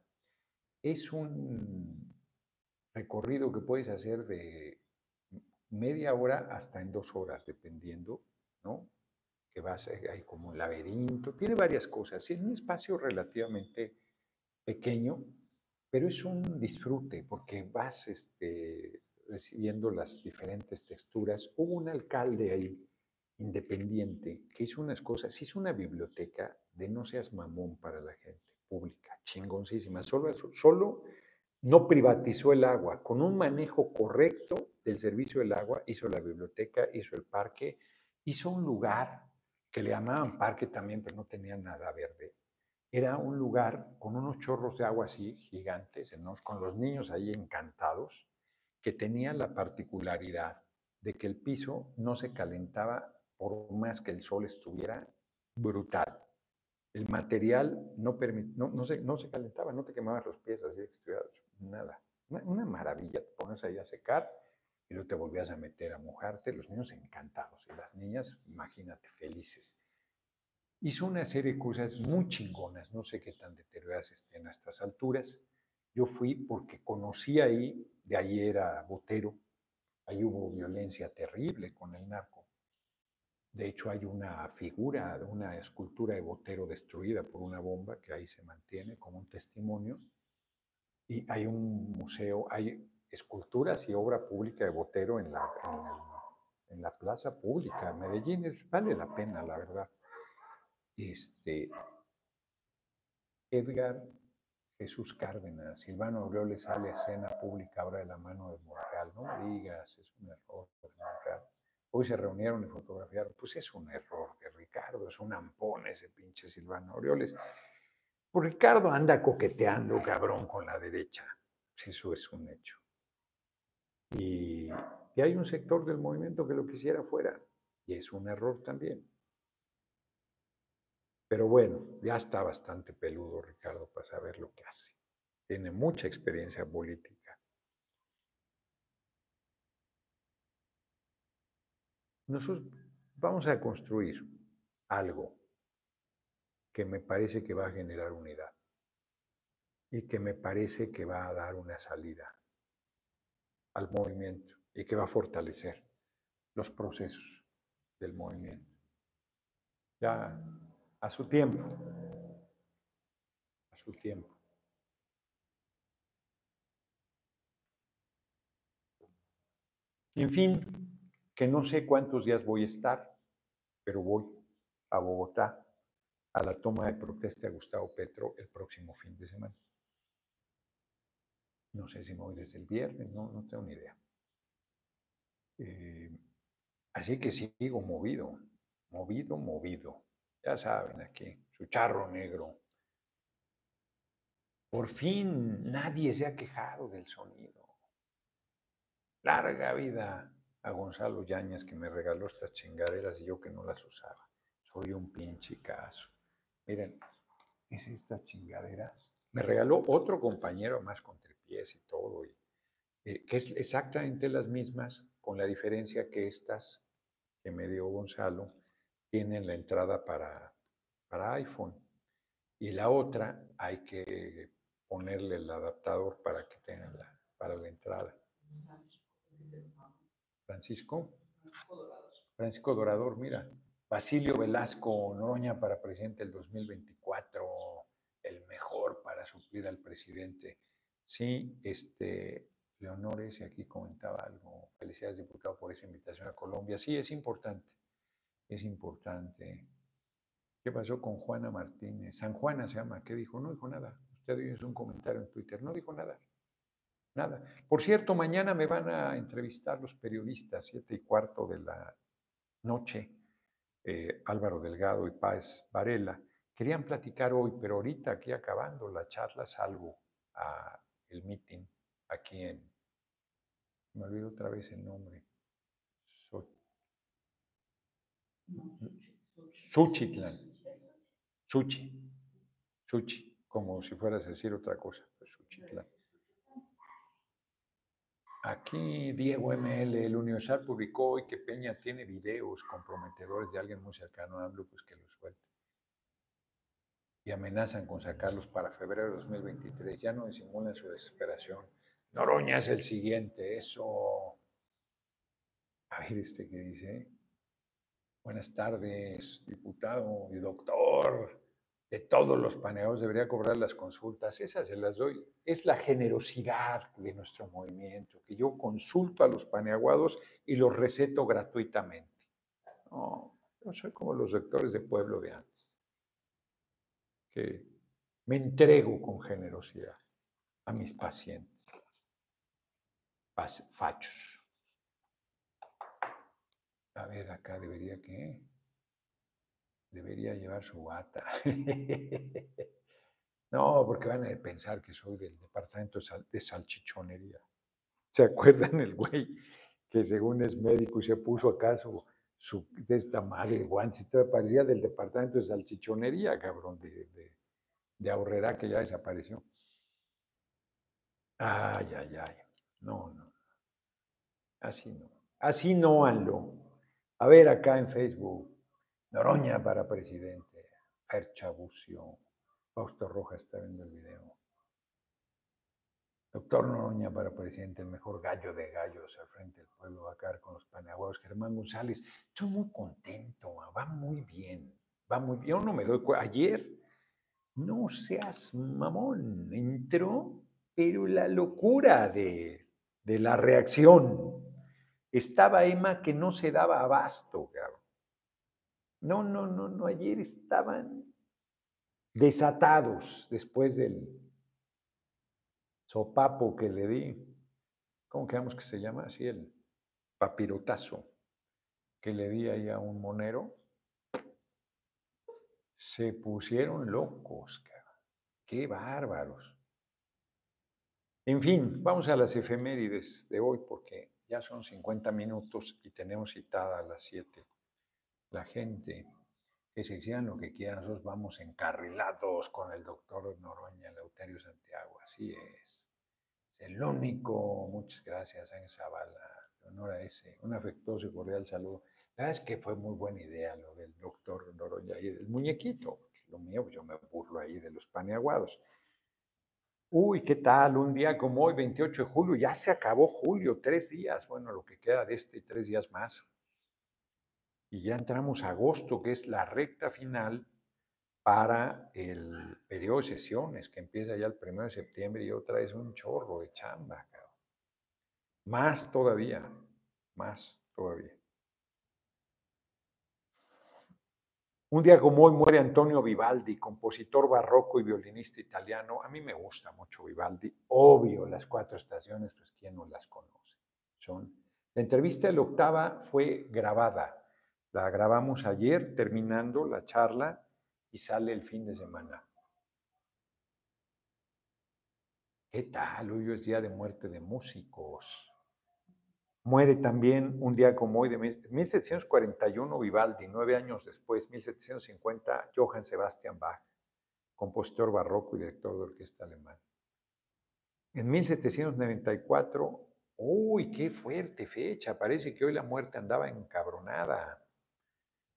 Es un recorrido que puedes hacer de media hora hasta en dos horas, dependiendo, ¿no? Que vas, hay como un laberinto, tiene varias cosas. Es un espacio relativamente pequeño, pero es un disfrute porque vas este, recibiendo las diferentes texturas. Hubo un alcalde ahí, independiente, que hizo unas cosas, hizo una biblioteca de no seas mamón para la gente pública, chingoncísima. Solo, solo no privatizó el agua. Con un manejo correcto del servicio del agua, hizo la biblioteca, hizo el parque, hizo un lugar que le llamaban parque también, pero no tenía nada verde. Era un lugar con unos chorros de agua así gigantes, con los niños ahí encantados, que tenía la particularidad de que el piso no se calentaba por más que el sol estuviera brutal el material no, no, no, se, no se calentaba, no te quemabas los pies así nada. Una, una, maravilla, te pones ahí a secar y luego te volvías a meter a mojarte, los niños encantados y las niñas, imagínate, felices. Hizo una serie de cosas muy chingonas, no sé qué tan deterioradas estén a estas alturas. Yo fui porque conocí ahí, de ahí era Botero, ahí hubo violencia terrible con el narco. De hecho, hay una figura, una escultura de Botero destruida por una bomba que ahí se mantiene como un testimonio. Y hay un museo, hay esculturas y obra pública de Botero en la, en, la plaza pública. Medellín vale la pena, la verdad. Este, Edgar Jesús Cárdenas, Silvano Aureoles sale a escena pública ahora de la mano de Monreal. No digas, es un error. Hoy se reunieron y fotografiaron. Pues es un error de Ricardo, es un ampón ese pinche Silvano Aureoles. Pues Ricardo anda coqueteando, cabrón, con la derecha. Eso es un hecho. Y, y hay un sector del movimiento que lo quisiera fuera. Y es un error también. Pero bueno, ya está bastante peludo Ricardo para saber lo que hace. Tiene mucha experiencia política. Nosotros vamos a construir algo que me parece que va a generar unidad y que me parece que va a dar una salida al movimiento y que va a fortalecer los procesos del movimiento. Ya a su tiempo, a su tiempo. En fin, que no sé cuántos días voy a estar, pero voy a Bogotá a la toma de protesta de Gustavo Petro el próximo fin de semana. No sé si me voy desde el viernes, no, no tengo ni idea. Eh, así que sigo movido, movido, movido. Ya saben aquí, su charro negro. Por fin nadie se ha quejado del sonido. Larga vida a Gonzalo Yañez que me regaló estas chingaderas y yo que no las usaba. Soy un pinche caso. Miren, es estas chingaderas. Me regaló otro compañero más con tripies y todo, eh, que es exactamente las mismas, con la diferencia que estas que me dio Gonzalo tienen la entrada para, para iPhone y la otra hay que ponerle el adaptador para que tengan la, para la entrada. Francisco. Francisco Dorador, mira. Basilio Velasco Noroña para presidente del 2024, el mejor para suplir al presidente. Sí, este, Leonores, y aquí comentaba algo. Felicidades, diputado, por esa invitación a Colombia. Sí, es importante es importante. ¿Qué pasó con Juana Martínez? San Juana se llama. ¿Qué dijo? No dijo nada. Usted hizo un comentario en Twitter. No dijo nada. Nada. Por cierto, mañana me van a entrevistar los periodistas, siete y cuarto de la noche, eh, Álvaro Delgado y Páez Varela. Querían platicar hoy, pero ahorita aquí acabando la charla salgo a el meeting aquí en, me olvido otra vez el nombre, Suchitlán. Suchi. Suchi. Como si fueras a decir otra cosa. Pues Suchitlán. Aquí Diego ML, el Universal publicó hoy que Peña tiene videos comprometedores de alguien muy cercano a AMLO, pues que los suelte. Y amenazan con sacarlos para febrero de 2023. Ya no disimulan su desesperación. Noroña es el siguiente, eso. A ver, este que dice. Buenas tardes, diputado y doctor. De todos los paneados debería cobrar las consultas. Esas se las doy. Es la generosidad de nuestro movimiento, que yo consulto a los paneaguados y los receto gratuitamente. No, yo soy como los rectores de pueblo de antes, que me entrego con generosidad a mis pacientes, fachos. A ver, acá debería que. Debería llevar su bata. no, porque van a pensar que soy del departamento de salchichonería. ¿Se acuerdan el güey que según es médico y se puso acaso su, de esta madre, guancito, parecía del departamento de salchichonería, cabrón, de, de, ahorrera que ya desapareció. Ay, ay, ay. No, no. Así no. Así no, Anlo. A ver acá en Facebook. Noroña para presidente. Percha Bucio. Fausto Rojas está viendo el video. Doctor Noroña para presidente, el mejor gallo de gallos al frente del pueblo Bacar con los paneaguados. Germán González, estoy muy contento, va muy bien, va muy bien. Yo no me doy cuenta. Ayer, no seas mamón, entró, pero la locura de, de la reacción. Estaba Emma que no se daba abasto, cabrón. No, no, no, no, ayer estaban desatados después del sopapo que le di. ¿Cómo quedamos que se llama así? El papirotazo que le di ahí a un monero. Se pusieron locos, cabrón. Qué bárbaros. En fin, vamos a las efemérides de hoy porque ya son 50 minutos y tenemos citada a las 7. La gente que se hicieran lo que quieran, nosotros vamos encarrilados con el doctor Noroña, Lauterio Santiago, así es. Es el único, muchas gracias, Ángel Zavala, honor a ese, un afectuoso y cordial saludo. La verdad es que fue muy buena idea lo del doctor Noroña y del muñequito, lo mío, yo me burlo ahí de los paneaguados. Uy, ¿qué tal? Un día como hoy, 28 de julio, ya se acabó julio, tres días, bueno, lo que queda de este, tres días más. Y ya entramos a agosto, que es la recta final para el periodo de sesiones, que empieza ya el primero de septiembre y otra es un chorro de chamba. Más todavía, más todavía. Un día como hoy muere Antonio Vivaldi, compositor barroco y violinista italiano. A mí me gusta mucho Vivaldi. Obvio, las cuatro estaciones, pues quién no las conoce. Son... La entrevista de la octava fue grabada. La grabamos ayer terminando la charla y sale el fin de semana. ¿Qué tal? Hoy es día de muerte de músicos. Muere también un día como hoy de 1741 Vivaldi, nueve años después, 1750 Johann Sebastian Bach, compositor barroco y director de orquesta alemán. En 1794, uy, qué fuerte fecha, parece que hoy la muerte andaba encabronada.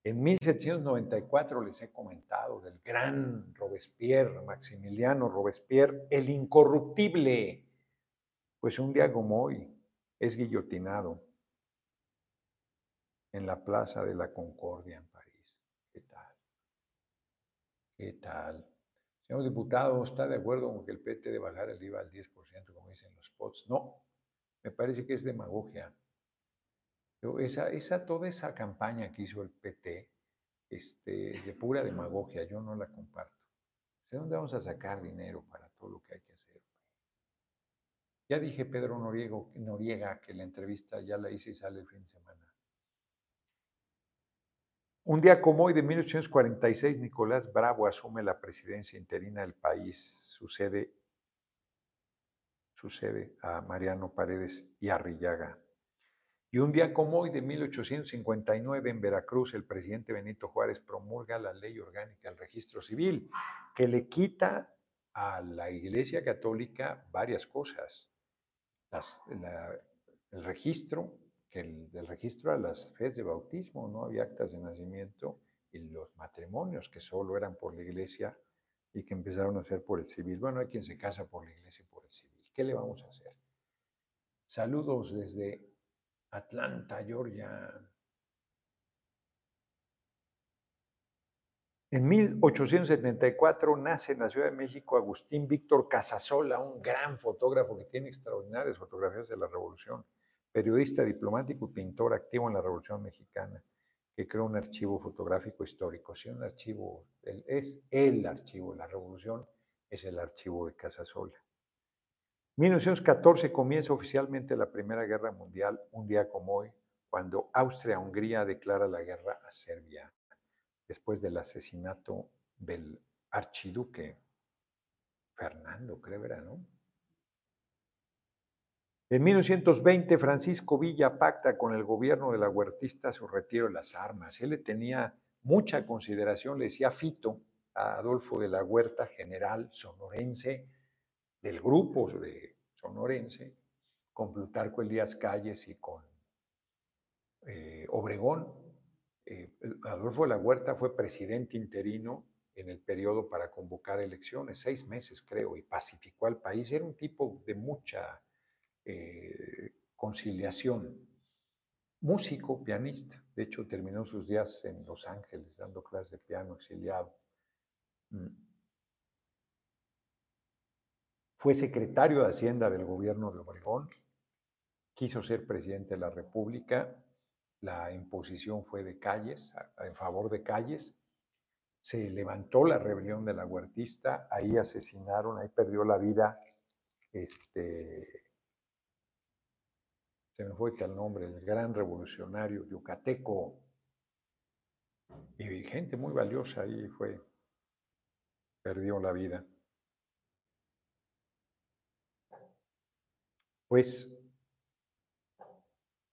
En 1794 les he comentado del gran Robespierre, Maximiliano Robespierre, el incorruptible. Pues un día como hoy, es guillotinado en la Plaza de la Concordia en París. ¿Qué tal? ¿Qué tal? Señor diputado, ¿está de acuerdo con que el PT debe bajar el IVA al 10%, como dicen los spots? No, me parece que es demagogia. esa, esa, toda esa campaña que hizo el PT, este, de pura demagogia, yo no la comparto. ¿De dónde vamos a sacar dinero para todo lo que hay que? Ya dije Pedro Noriega que la entrevista ya la hice y sale el fin de semana. Un día como hoy de 1846, Nicolás Bravo asume la presidencia interina del país. Sucede, sucede a Mariano Paredes y Arrillaga. Y un día como hoy de 1859 en Veracruz, el presidente Benito Juárez promulga la ley orgánica del registro civil, que le quita a la Iglesia Católica varias cosas el registro, que el, del registro a las fes de bautismo, no había actas de nacimiento y los matrimonios que solo eran por la iglesia y que empezaron a ser por el civil. Bueno, hay quien se casa por la iglesia y por el civil. ¿Qué le vamos a hacer? Saludos desde Atlanta, Georgia. En 1874 nace en la Ciudad de México Agustín Víctor Casasola, un gran fotógrafo que tiene extraordinarias fotografías de la Revolución, periodista diplomático y pintor activo en la Revolución Mexicana, que creó un archivo fotográfico histórico. Si un archivo, es el archivo, la Revolución es el archivo de Casasola. 1914 comienza oficialmente la Primera Guerra Mundial, un día como hoy, cuando Austria-Hungría declara la guerra a Serbia después del asesinato del archiduque Fernando, creo era, ¿no? En 1920, Francisco Villa pacta con el gobierno de la huertista su retiro de las armas. Él le tenía mucha consideración, le decía Fito a Adolfo de la Huerta, general sonorense del grupo de sonorense, con Plutarco Elías Calles y con eh, Obregón. Eh, Adolfo de la Huerta fue presidente interino en el periodo para convocar elecciones, seis meses creo, y pacificó al país. Era un tipo de mucha eh, conciliación. Músico, pianista, de hecho terminó sus días en Los Ángeles dando clases de piano exiliado. Mm. Fue secretario de Hacienda del gobierno de Obregón, quiso ser presidente de la República, la imposición fue de Calles, en favor de Calles, se levantó la rebelión de la huertista, ahí asesinaron, ahí perdió la vida, este, se me fue el nombre, el gran revolucionario yucateco, y gente muy valiosa ahí fue, perdió la vida. Pues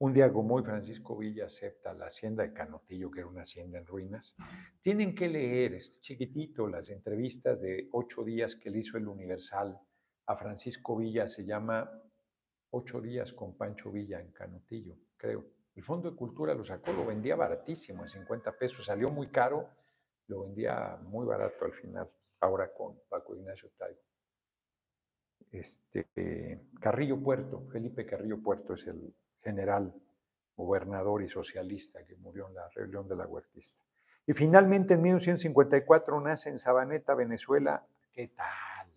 un día como hoy, Francisco Villa acepta la hacienda de Canotillo, que era una hacienda en ruinas. Tienen que leer, este chiquitito, las entrevistas de ocho días que le hizo el Universal a Francisco Villa. Se llama Ocho días con Pancho Villa en Canotillo, creo. El Fondo de Cultura lo sacó, lo vendía baratísimo, en 50 pesos. Salió muy caro, lo vendía muy barato al final, ahora con Paco Ignacio Taibo. Este, Carrillo Puerto, Felipe Carrillo Puerto es el general, gobernador y socialista que murió en la rebelión de la huertista. Y finalmente en 1954 nace en Sabaneta, Venezuela. ¿Qué tal?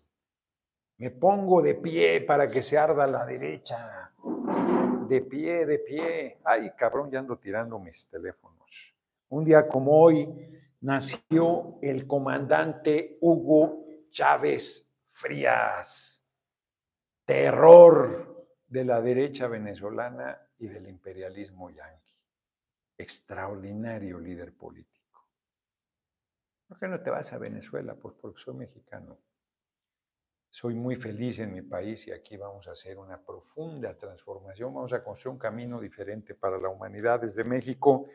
Me pongo de pie para que se arda la derecha. De pie, de pie. Ay, cabrón, ya ando tirando mis teléfonos. Un día como hoy nació el comandante Hugo Chávez Frías. Terror de la derecha venezolana y del imperialismo yanqui. Extraordinario líder político. ¿Por qué no te vas a Venezuela? Pues porque soy mexicano. Soy muy feliz en mi país y aquí vamos a hacer una profunda transformación. Vamos a construir un camino diferente para la humanidad desde México,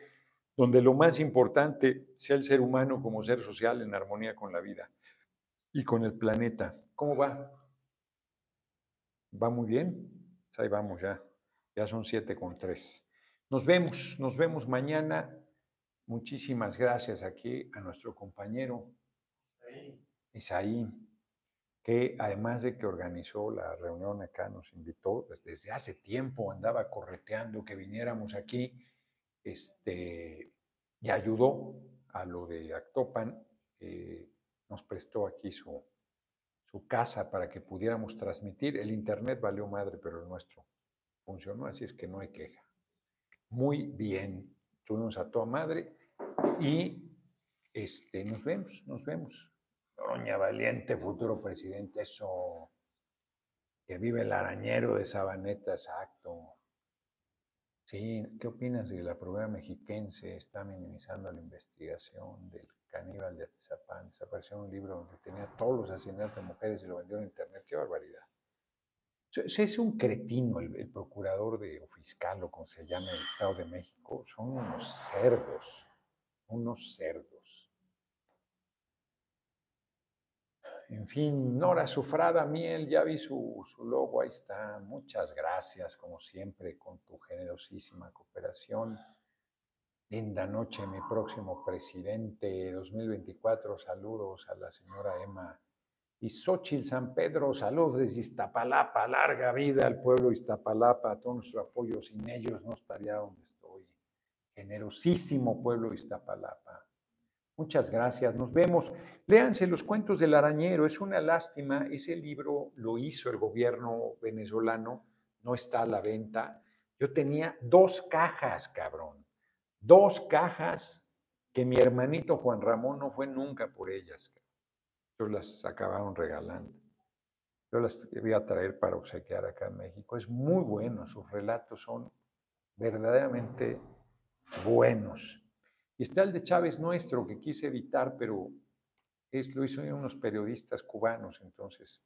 donde lo más importante sea el ser humano como ser social en armonía con la vida y con el planeta. ¿Cómo va? ¿Va muy bien? Ahí vamos ya. Ya son siete con tres. Nos vemos, nos vemos mañana. Muchísimas gracias aquí a nuestro compañero Isaí, que además de que organizó la reunión acá, nos invitó, pues, desde hace tiempo andaba correteando que viniéramos aquí, este, y ayudó a lo de Actopan, nos prestó aquí su, su casa para que pudiéramos transmitir. El Internet valió madre, pero el nuestro funcionó, así es que no hay queja. Muy bien, tuvimos a toda madre y este, nos vemos, nos vemos. Doña Valiente, futuro presidente, eso, que vive el arañero de Sabaneta, exacto. Sí, ¿qué opinas de la programa mexiquense está minimizando la investigación del caníbal de Atizapán? Desapareció un libro donde tenía todos los asesinatos de mujeres y lo vendió en internet. ¡Qué barbaridad! Es un cretino el, procurador de, o fiscal o como se llama el Estado de México. Son unos cerdos, unos cerdos. En fin, Nora Sufrada Miel, ya vi su, su, logo, ahí está. Muchas gracias, como siempre, con tu generosísima cooperación. Linda noche, mi próximo presidente 2024. Saludos a la señora Emma y Xochitl San Pedro, saludos desde Iztapalapa, larga vida al pueblo Iztapalapa, todo nuestro apoyo, sin ellos no estaría donde estoy. Generosísimo pueblo de Iztapalapa. Muchas gracias, nos vemos. Léanse los cuentos del arañero, es una lástima, ese libro lo hizo el gobierno venezolano, no está a la venta. Yo tenía dos cajas, cabrón, dos cajas que mi hermanito Juan Ramón no fue nunca por ellas. Yo las acabaron regalando. Yo las voy a traer para obsequiar acá en México. Es muy bueno, sus relatos son verdaderamente buenos. Y está el de Chávez Nuestro, que quise editar, pero es, lo hizo unos periodistas cubanos, entonces.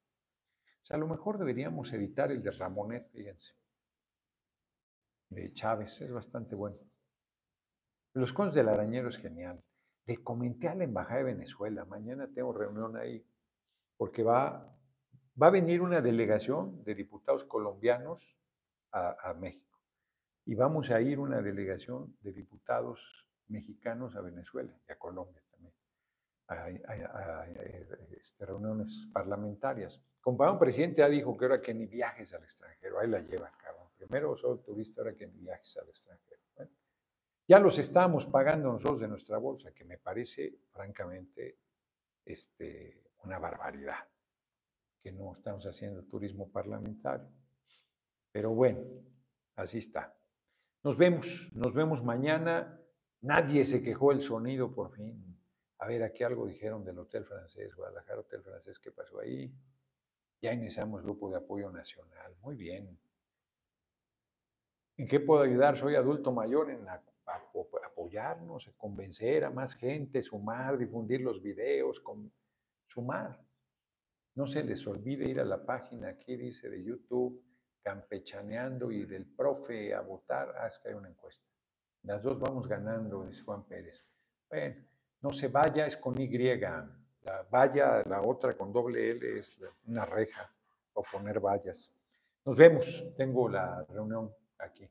O sea, a lo mejor deberíamos editar el de Ramonet, fíjense. de Chávez, es bastante bueno. Los conos del arañero es genial. Le comenté a la Embajada de Venezuela, mañana tengo reunión ahí, porque va, va a venir una delegación de diputados colombianos a, México. Y vamos a ir una delegación de diputados mexicanos a Venezuela y a Colombia también, a, este, reuniones parlamentarias. Compadre, un presidente ya dijo que ahora que ni viajes al extranjero, ahí la lleva, cabrón. Primero solo turista, ahora que ni viajes al extranjero. Ya los estamos pagando nosotros de nuestra bolsa, que me parece, francamente, este, una barbaridad, que no estamos haciendo turismo parlamentario. Pero bueno, así está. Nos vemos, nos vemos mañana. Nadie se quejó el sonido por fin. A ver, aquí algo dijeron del Hotel Francés, Guadalajara Hotel Francés, ¿qué pasó ahí? Ya iniciamos grupo de apoyo nacional. Muy bien. ¿En qué puedo ayudar? Soy adulto mayor en apoyarnos, convencer a más gente, sumar, difundir los videos, sumar. No se les olvide ir a la página aquí, dice de YouTube, campechaneando y del profe a votar, haz que hay una encuesta. Las dos vamos ganando, dice Juan Pérez. Bueno, no se vaya, es con Y. La valla, la otra con doble L es una reja o poner vallas. Nos vemos. Tengo la reunión aquí.